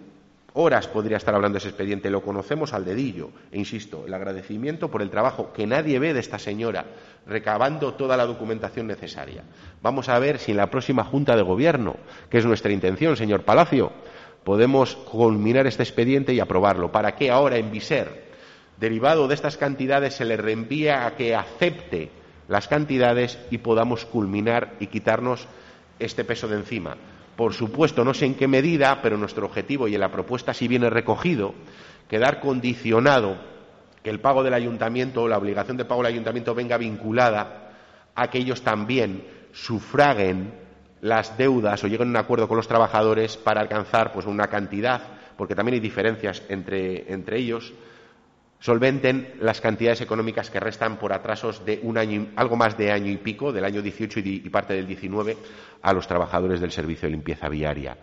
Horas podría estar hablando de ese expediente, lo conocemos al dedillo. E insisto, el agradecimiento por el trabajo que nadie ve de esta señora, recabando toda la documentación necesaria. Vamos a ver si en la próxima Junta de Gobierno, que es nuestra intención, señor Palacio, podemos culminar este expediente y aprobarlo. ¿Para qué ahora en Viser, derivado de estas cantidades, se le reenvía a que acepte las cantidades y podamos culminar y quitarnos este peso de encima? Por supuesto, no sé en qué medida, pero nuestro objetivo y en la propuesta sí viene recogido, quedar condicionado que el pago del ayuntamiento o la obligación de pago del ayuntamiento venga vinculada a que ellos también sufraguen las deudas o lleguen a un acuerdo con los trabajadores para alcanzar pues una cantidad, porque también hay diferencias entre, entre ellos, solventen las cantidades económicas que restan por atrasos de un año, algo más de año y pico, del año 18 y, parte del 19, a los trabajadores del servicio de limpieza viaria.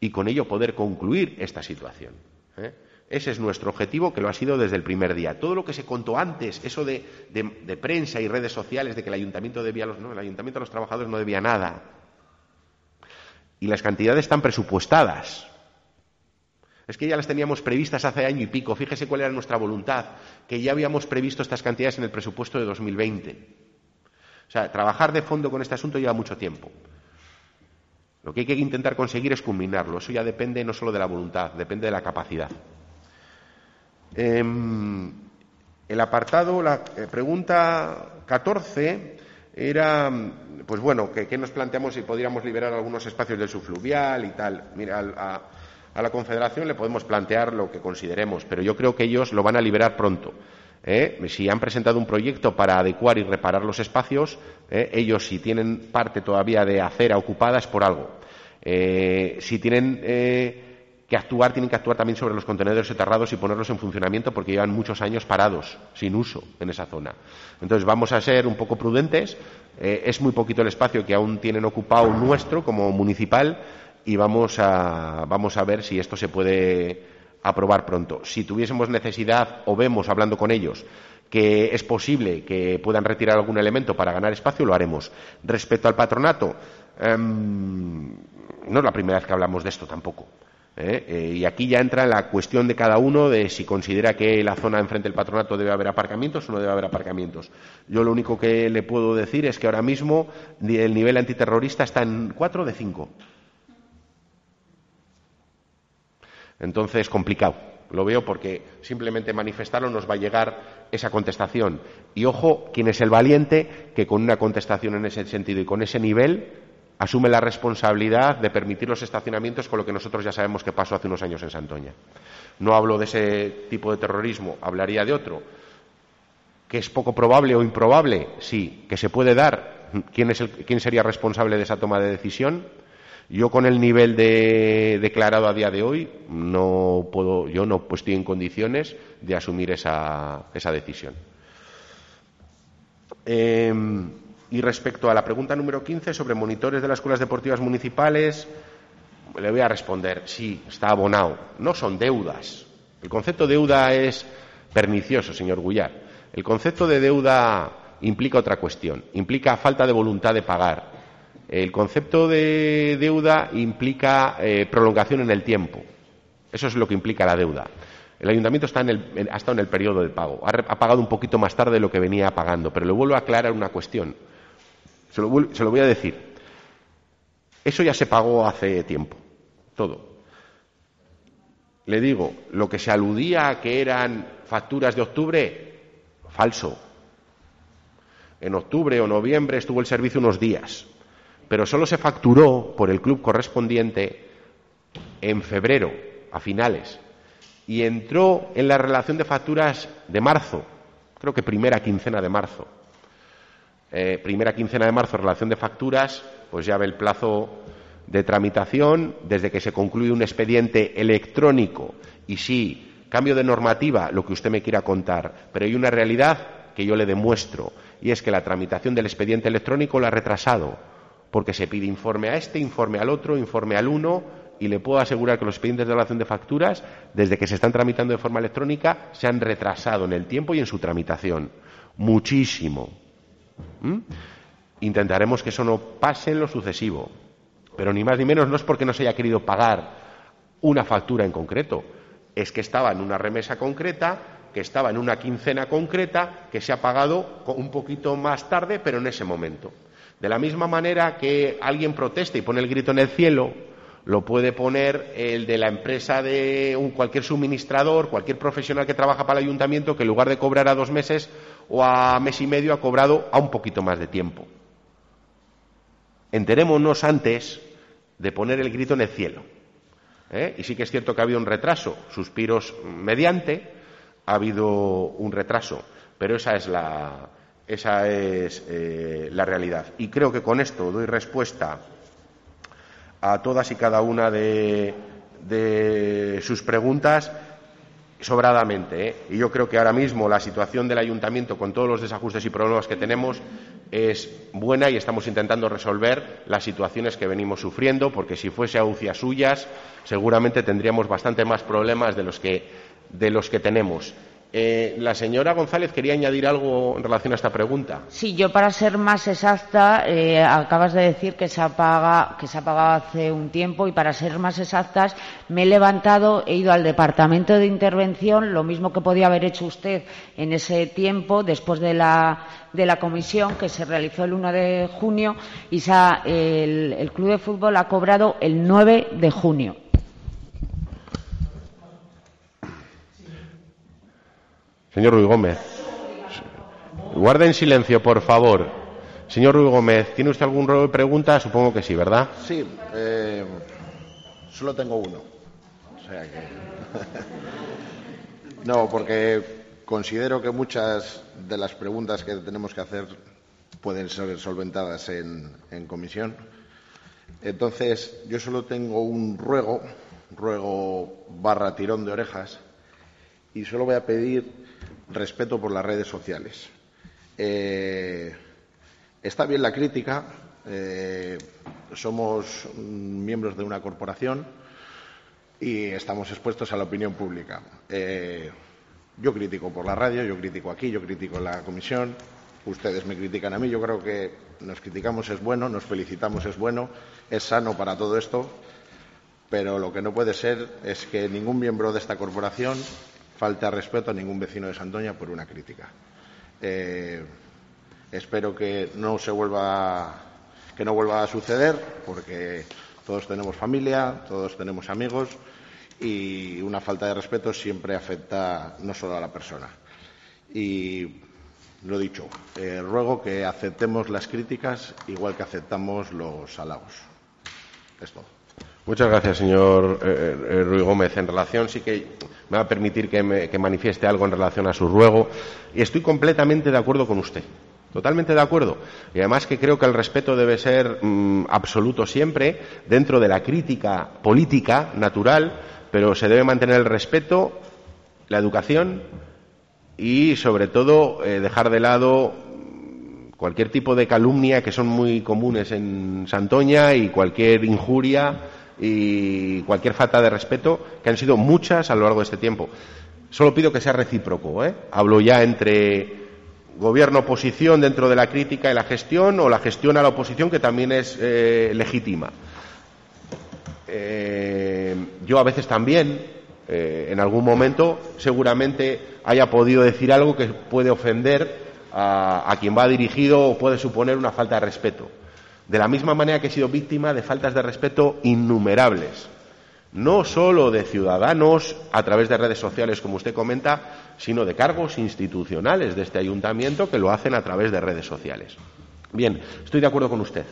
Y con ello poder concluir esta situación. ¿eh? Ese es nuestro objetivo, que lo ha sido desde el primer día. Todo lo que se contó antes, eso de, de, prensa y redes sociales, de que el ayuntamiento debía los, no, el ayuntamiento a los trabajadores no debía nada y las cantidades están presupuestadas. Es que ya las teníamos previstas hace año y pico. Fíjese cuál era nuestra voluntad, que ya habíamos previsto estas cantidades en el presupuesto de 2020. O sea, trabajar de fondo con este asunto lleva mucho tiempo. Lo que hay que intentar conseguir es culminarlo. Eso ya depende no solo de la voluntad, depende de la capacidad. Em, el apartado, la eh, pregunta 14 era, pues bueno, que, nos planteamos si podríamos liberar algunos espacios del subfluvial y tal. Mira, a, a, la Confederación le podemos plantear lo que consideremos, pero yo creo que ellos lo van a liberar pronto. ¿eh? Si han presentado un proyecto para adecuar y reparar los espacios, ¿eh? ellos si tienen parte todavía de acera ocupada es por algo. Eh, si tienen que actuar, tienen que actuar también sobre los contenedores soterrados y ponerlos en funcionamiento porque llevan muchos años parados, sin uso en esa zona. Entonces vamos a ser un poco prudentes. Es muy poquito el espacio que aún tienen ocupado nuestro como municipal y vamos a, vamos a ver si esto se puede aprobar pronto. Si tuviésemos necesidad o vemos hablando con ellos que es posible que puedan retirar algún elemento para ganar espacio, lo haremos. Respecto al patronato, em, no es la primera vez que hablamos de esto tampoco. ¿eh? Eh, y aquí ya entra la cuestión de cada uno de si considera que la zona enfrente del patronato debe haber aparcamientos o no debe haber aparcamientos. Yo lo único que le puedo decir es que ahora mismo el nivel antiterrorista está en cuatro de cinco. Entonces, complicado. Lo veo porque simplemente manifestarlo nos va a llegar esa contestación. Y ojo, quién es el valiente que con una contestación en ese sentido y con ese nivel asume la responsabilidad de permitir los estacionamientos con lo que nosotros ya sabemos que pasó hace unos años en Santoña. No hablo de ese tipo de terrorismo, hablaría de otro. ¿Que es poco probable o improbable? Sí. ¿Que se puede dar? ¿Quién, sería responsable de esa toma de decisión? Yo con el nivel de, declarado a día de hoy no puedo, yo no estoy en condiciones de asumir esa, decisión. Eh, y respecto a la pregunta número 15 sobre monitores de las escuelas deportivas municipales, le voy a responder, sí, está abonado. No son deudas. El concepto de deuda es pernicioso, señor Gullar. El concepto de deuda implica otra cuestión, implica falta de voluntad de pagar. El concepto de deuda implica eh, prolongación en el tiempo. Eso es lo que implica la deuda. El ayuntamiento está ha estado en el periodo de pago. Ha, pagado un poquito más tarde de lo que venía pagando, pero le vuelvo a aclarar una cuestión. Se lo, voy a decir. Eso ya se pagó hace tiempo, todo. Le digo, lo que se aludía a que eran facturas de octubre, falso. En octubre o noviembre estuvo el servicio unos días, pero solo se facturó por el club correspondiente en febrero, a finales, y entró en la relación de facturas de marzo, creo que primera quincena de marzo. Eh, primera quincena de marzo, relación de facturas, pues ya ve el plazo de tramitación desde que se concluye un expediente electrónico y sí, cambio de normativa, lo que usted me quiera contar, pero hay una realidad que yo le demuestro y es que la tramitación del expediente electrónico la ha retrasado porque se pide informe a este, informe al otro, informe al uno y le puedo asegurar que los expedientes de relación de facturas, desde que se están tramitando de forma electrónica, se han retrasado en el tiempo y en su tramitación. Muchísimo. ¿Mm? Intentaremos que eso no pase en lo sucesivo. Pero ni más ni menos no es porque no se haya querido pagar una factura en concreto, es que estaba en una remesa concreta, que estaba en una quincena concreta, que se ha pagado un poquito más tarde, pero en ese momento. De la misma manera que alguien protesta y pone el grito en el cielo, lo puede poner el de la empresa de un, cualquier suministrador, cualquier profesional que trabaja para el ayuntamiento, que en lugar de cobrar a dos meses o a mes y medio ha cobrado a un poquito más de tiempo. Enterémonos antes de poner el grito en el cielo. ¿eh? Y sí que es cierto que ha habido un retraso, suspiros mediante, ha habido un retraso, pero esa es la, esa es, eh, la realidad. Y creo que con esto doy respuesta a todas y cada una de, sus preguntas sobradamente. ¿eh? Y yo creo que ahora mismo la situación del ayuntamiento, con todos los desajustes y problemas que tenemos, es buena y estamos intentando resolver las situaciones que venimos sufriendo, porque si fuese a suyas, seguramente tendríamos bastante más problemas de los que, de los que tenemos. Eh, la señora González quería añadir algo en relación a esta pregunta. Sí, yo para ser más exacta, eh, acabas de decir que se, apaga, que se ha pagado hace un tiempo y para ser más exactas me he levantado, he ido al departamento de intervención, lo mismo que podía haber hecho usted en ese tiempo, después de la, de la comisión que se realizó el 1 de junio y el, el Club de Fútbol ha cobrado el 9 de junio. Señor Ruiz Gómez, guarden silencio, por favor. Señor Ruiz Gómez, ¿tiene usted algún ruego de pregunta? Supongo que sí, ¿verdad? Sí, eh, solo tengo uno. O sea que... no, porque considero que muchas de las preguntas que tenemos que hacer pueden ser solventadas en, en comisión. Entonces, yo solo tengo un ruego, ruego barra tirón de orejas, y solo voy a pedir respeto por las redes sociales. Eh, está bien la crítica, eh, somos miembros de una corporación y estamos expuestos a la opinión pública. Eh, yo critico por la radio, yo critico aquí, yo critico en la comisión, ustedes me critican a mí, yo creo que nos criticamos es bueno, nos felicitamos es bueno, es sano para todo esto, pero lo que no puede ser es que ningún miembro de esta corporación falte respeto a ningún vecino de Santoña por una crítica. Eh, espero que no se vuelva que no vuelva a suceder porque todos tenemos familia, todos tenemos amigos y una falta de respeto siempre afecta no solo a la persona. Y lo dicho, eh, ruego que aceptemos las críticas igual que aceptamos los halagos. Es todo. Muchas gracias, señor eh, eh, Ruiz Gómez. En relación, sí que me va a permitir que, me, manifieste algo en relación a su ruego. Y estoy completamente de acuerdo con usted. Totalmente de acuerdo. Y además que creo que el respeto debe ser mm, absoluto siempre dentro de la crítica política natural, pero se debe mantener el respeto, la educación y, sobre todo, eh, dejar de lado cualquier tipo de calumnia que son muy comunes en Santoña y cualquier injuria y cualquier falta de respeto, que han sido muchas a lo largo de este tiempo. Solo pido que sea recíproco. ¿eh? Hablo ya entre gobierno-oposición dentro de la crítica y la gestión o la gestión a la oposición, que también es eh, legítima. Eh, yo a veces también, eh, en algún momento, seguramente haya podido decir algo que puede ofender a, a quien va dirigido o puede suponer una falta de respeto. De la misma manera que he sido víctima de faltas de respeto innumerables, no solo de ciudadanos a través de redes sociales, como usted comenta, sino de cargos institucionales de este ayuntamiento que lo hacen a través de redes sociales. Bien, estoy de acuerdo con usted.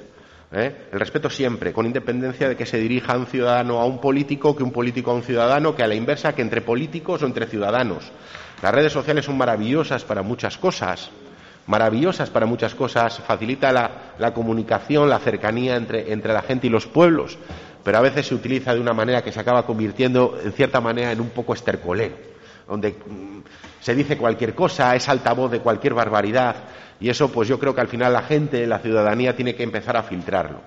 ¿eh? El respeto siempre, con independencia de que se dirija un ciudadano a un político, que un político a un ciudadano, que a la inversa, que entre políticos o entre ciudadanos. Las redes sociales son maravillosas para muchas cosas, maravillosas para muchas cosas, facilita la, comunicación, la cercanía entre, entre la gente y los pueblos, pero a veces se utiliza de una manera que se acaba convirtiendo, en cierta manera, en un poco estercolero, donde mm, se dice cualquier cosa, es altavoz de cualquier barbaridad, y eso, pues yo creo que al final la gente, la ciudadanía, tiene que empezar a filtrarlo.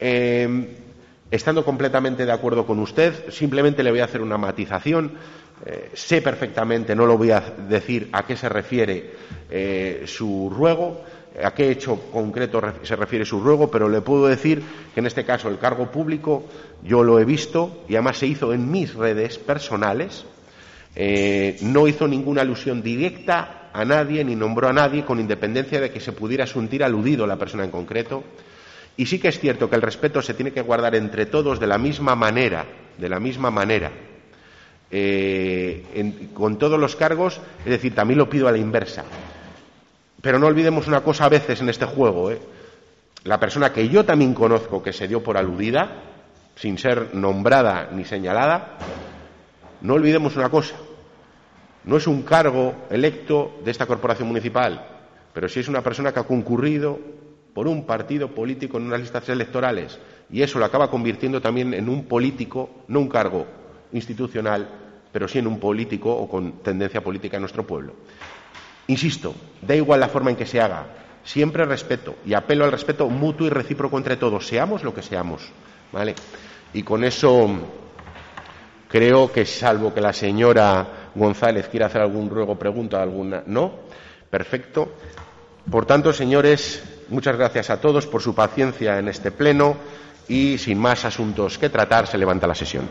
Eh, estando completamente de acuerdo con usted, simplemente le voy a hacer una matización. Eh, sé perfectamente, no lo voy a decir a qué se refiere eh, su ruego, a qué hecho concreto se refiere su ruego, pero le puedo decir que en este caso el cargo público yo lo he visto y además se hizo en mis redes personales. Eh, no hizo ninguna alusión directa a nadie ni nombró a nadie con independencia de que se pudiera sentir aludido la persona en concreto. Y sí que es cierto que el respeto se tiene que guardar entre todos de la misma manera, de la misma manera, eh, con todos los cargos, es decir, también lo pido a la inversa. Pero no olvidemos una cosa a veces en este juego. ¿eh? La persona que yo también conozco que se dio por aludida, sin ser nombrada ni señalada, no olvidemos una cosa. No es un cargo electo de esta corporación municipal, pero sí es una persona que ha concurrido por un partido político en unas listas electorales y eso lo acaba convirtiendo también en un político, no un cargo institucional, pero sí en un político o con tendencia política en nuestro pueblo. Insisto, da igual la forma en que se haga, siempre respeto y apelo al respeto mutuo y recíproco entre todos, seamos lo que seamos, ¿vale? Y con eso creo que salvo que la señora González quiera hacer algún ruego, pregunta, alguna, no, perfecto. Por tanto, señores, muchas gracias a todos por su paciencia en este pleno y sin más asuntos que tratar, se levanta la sesión.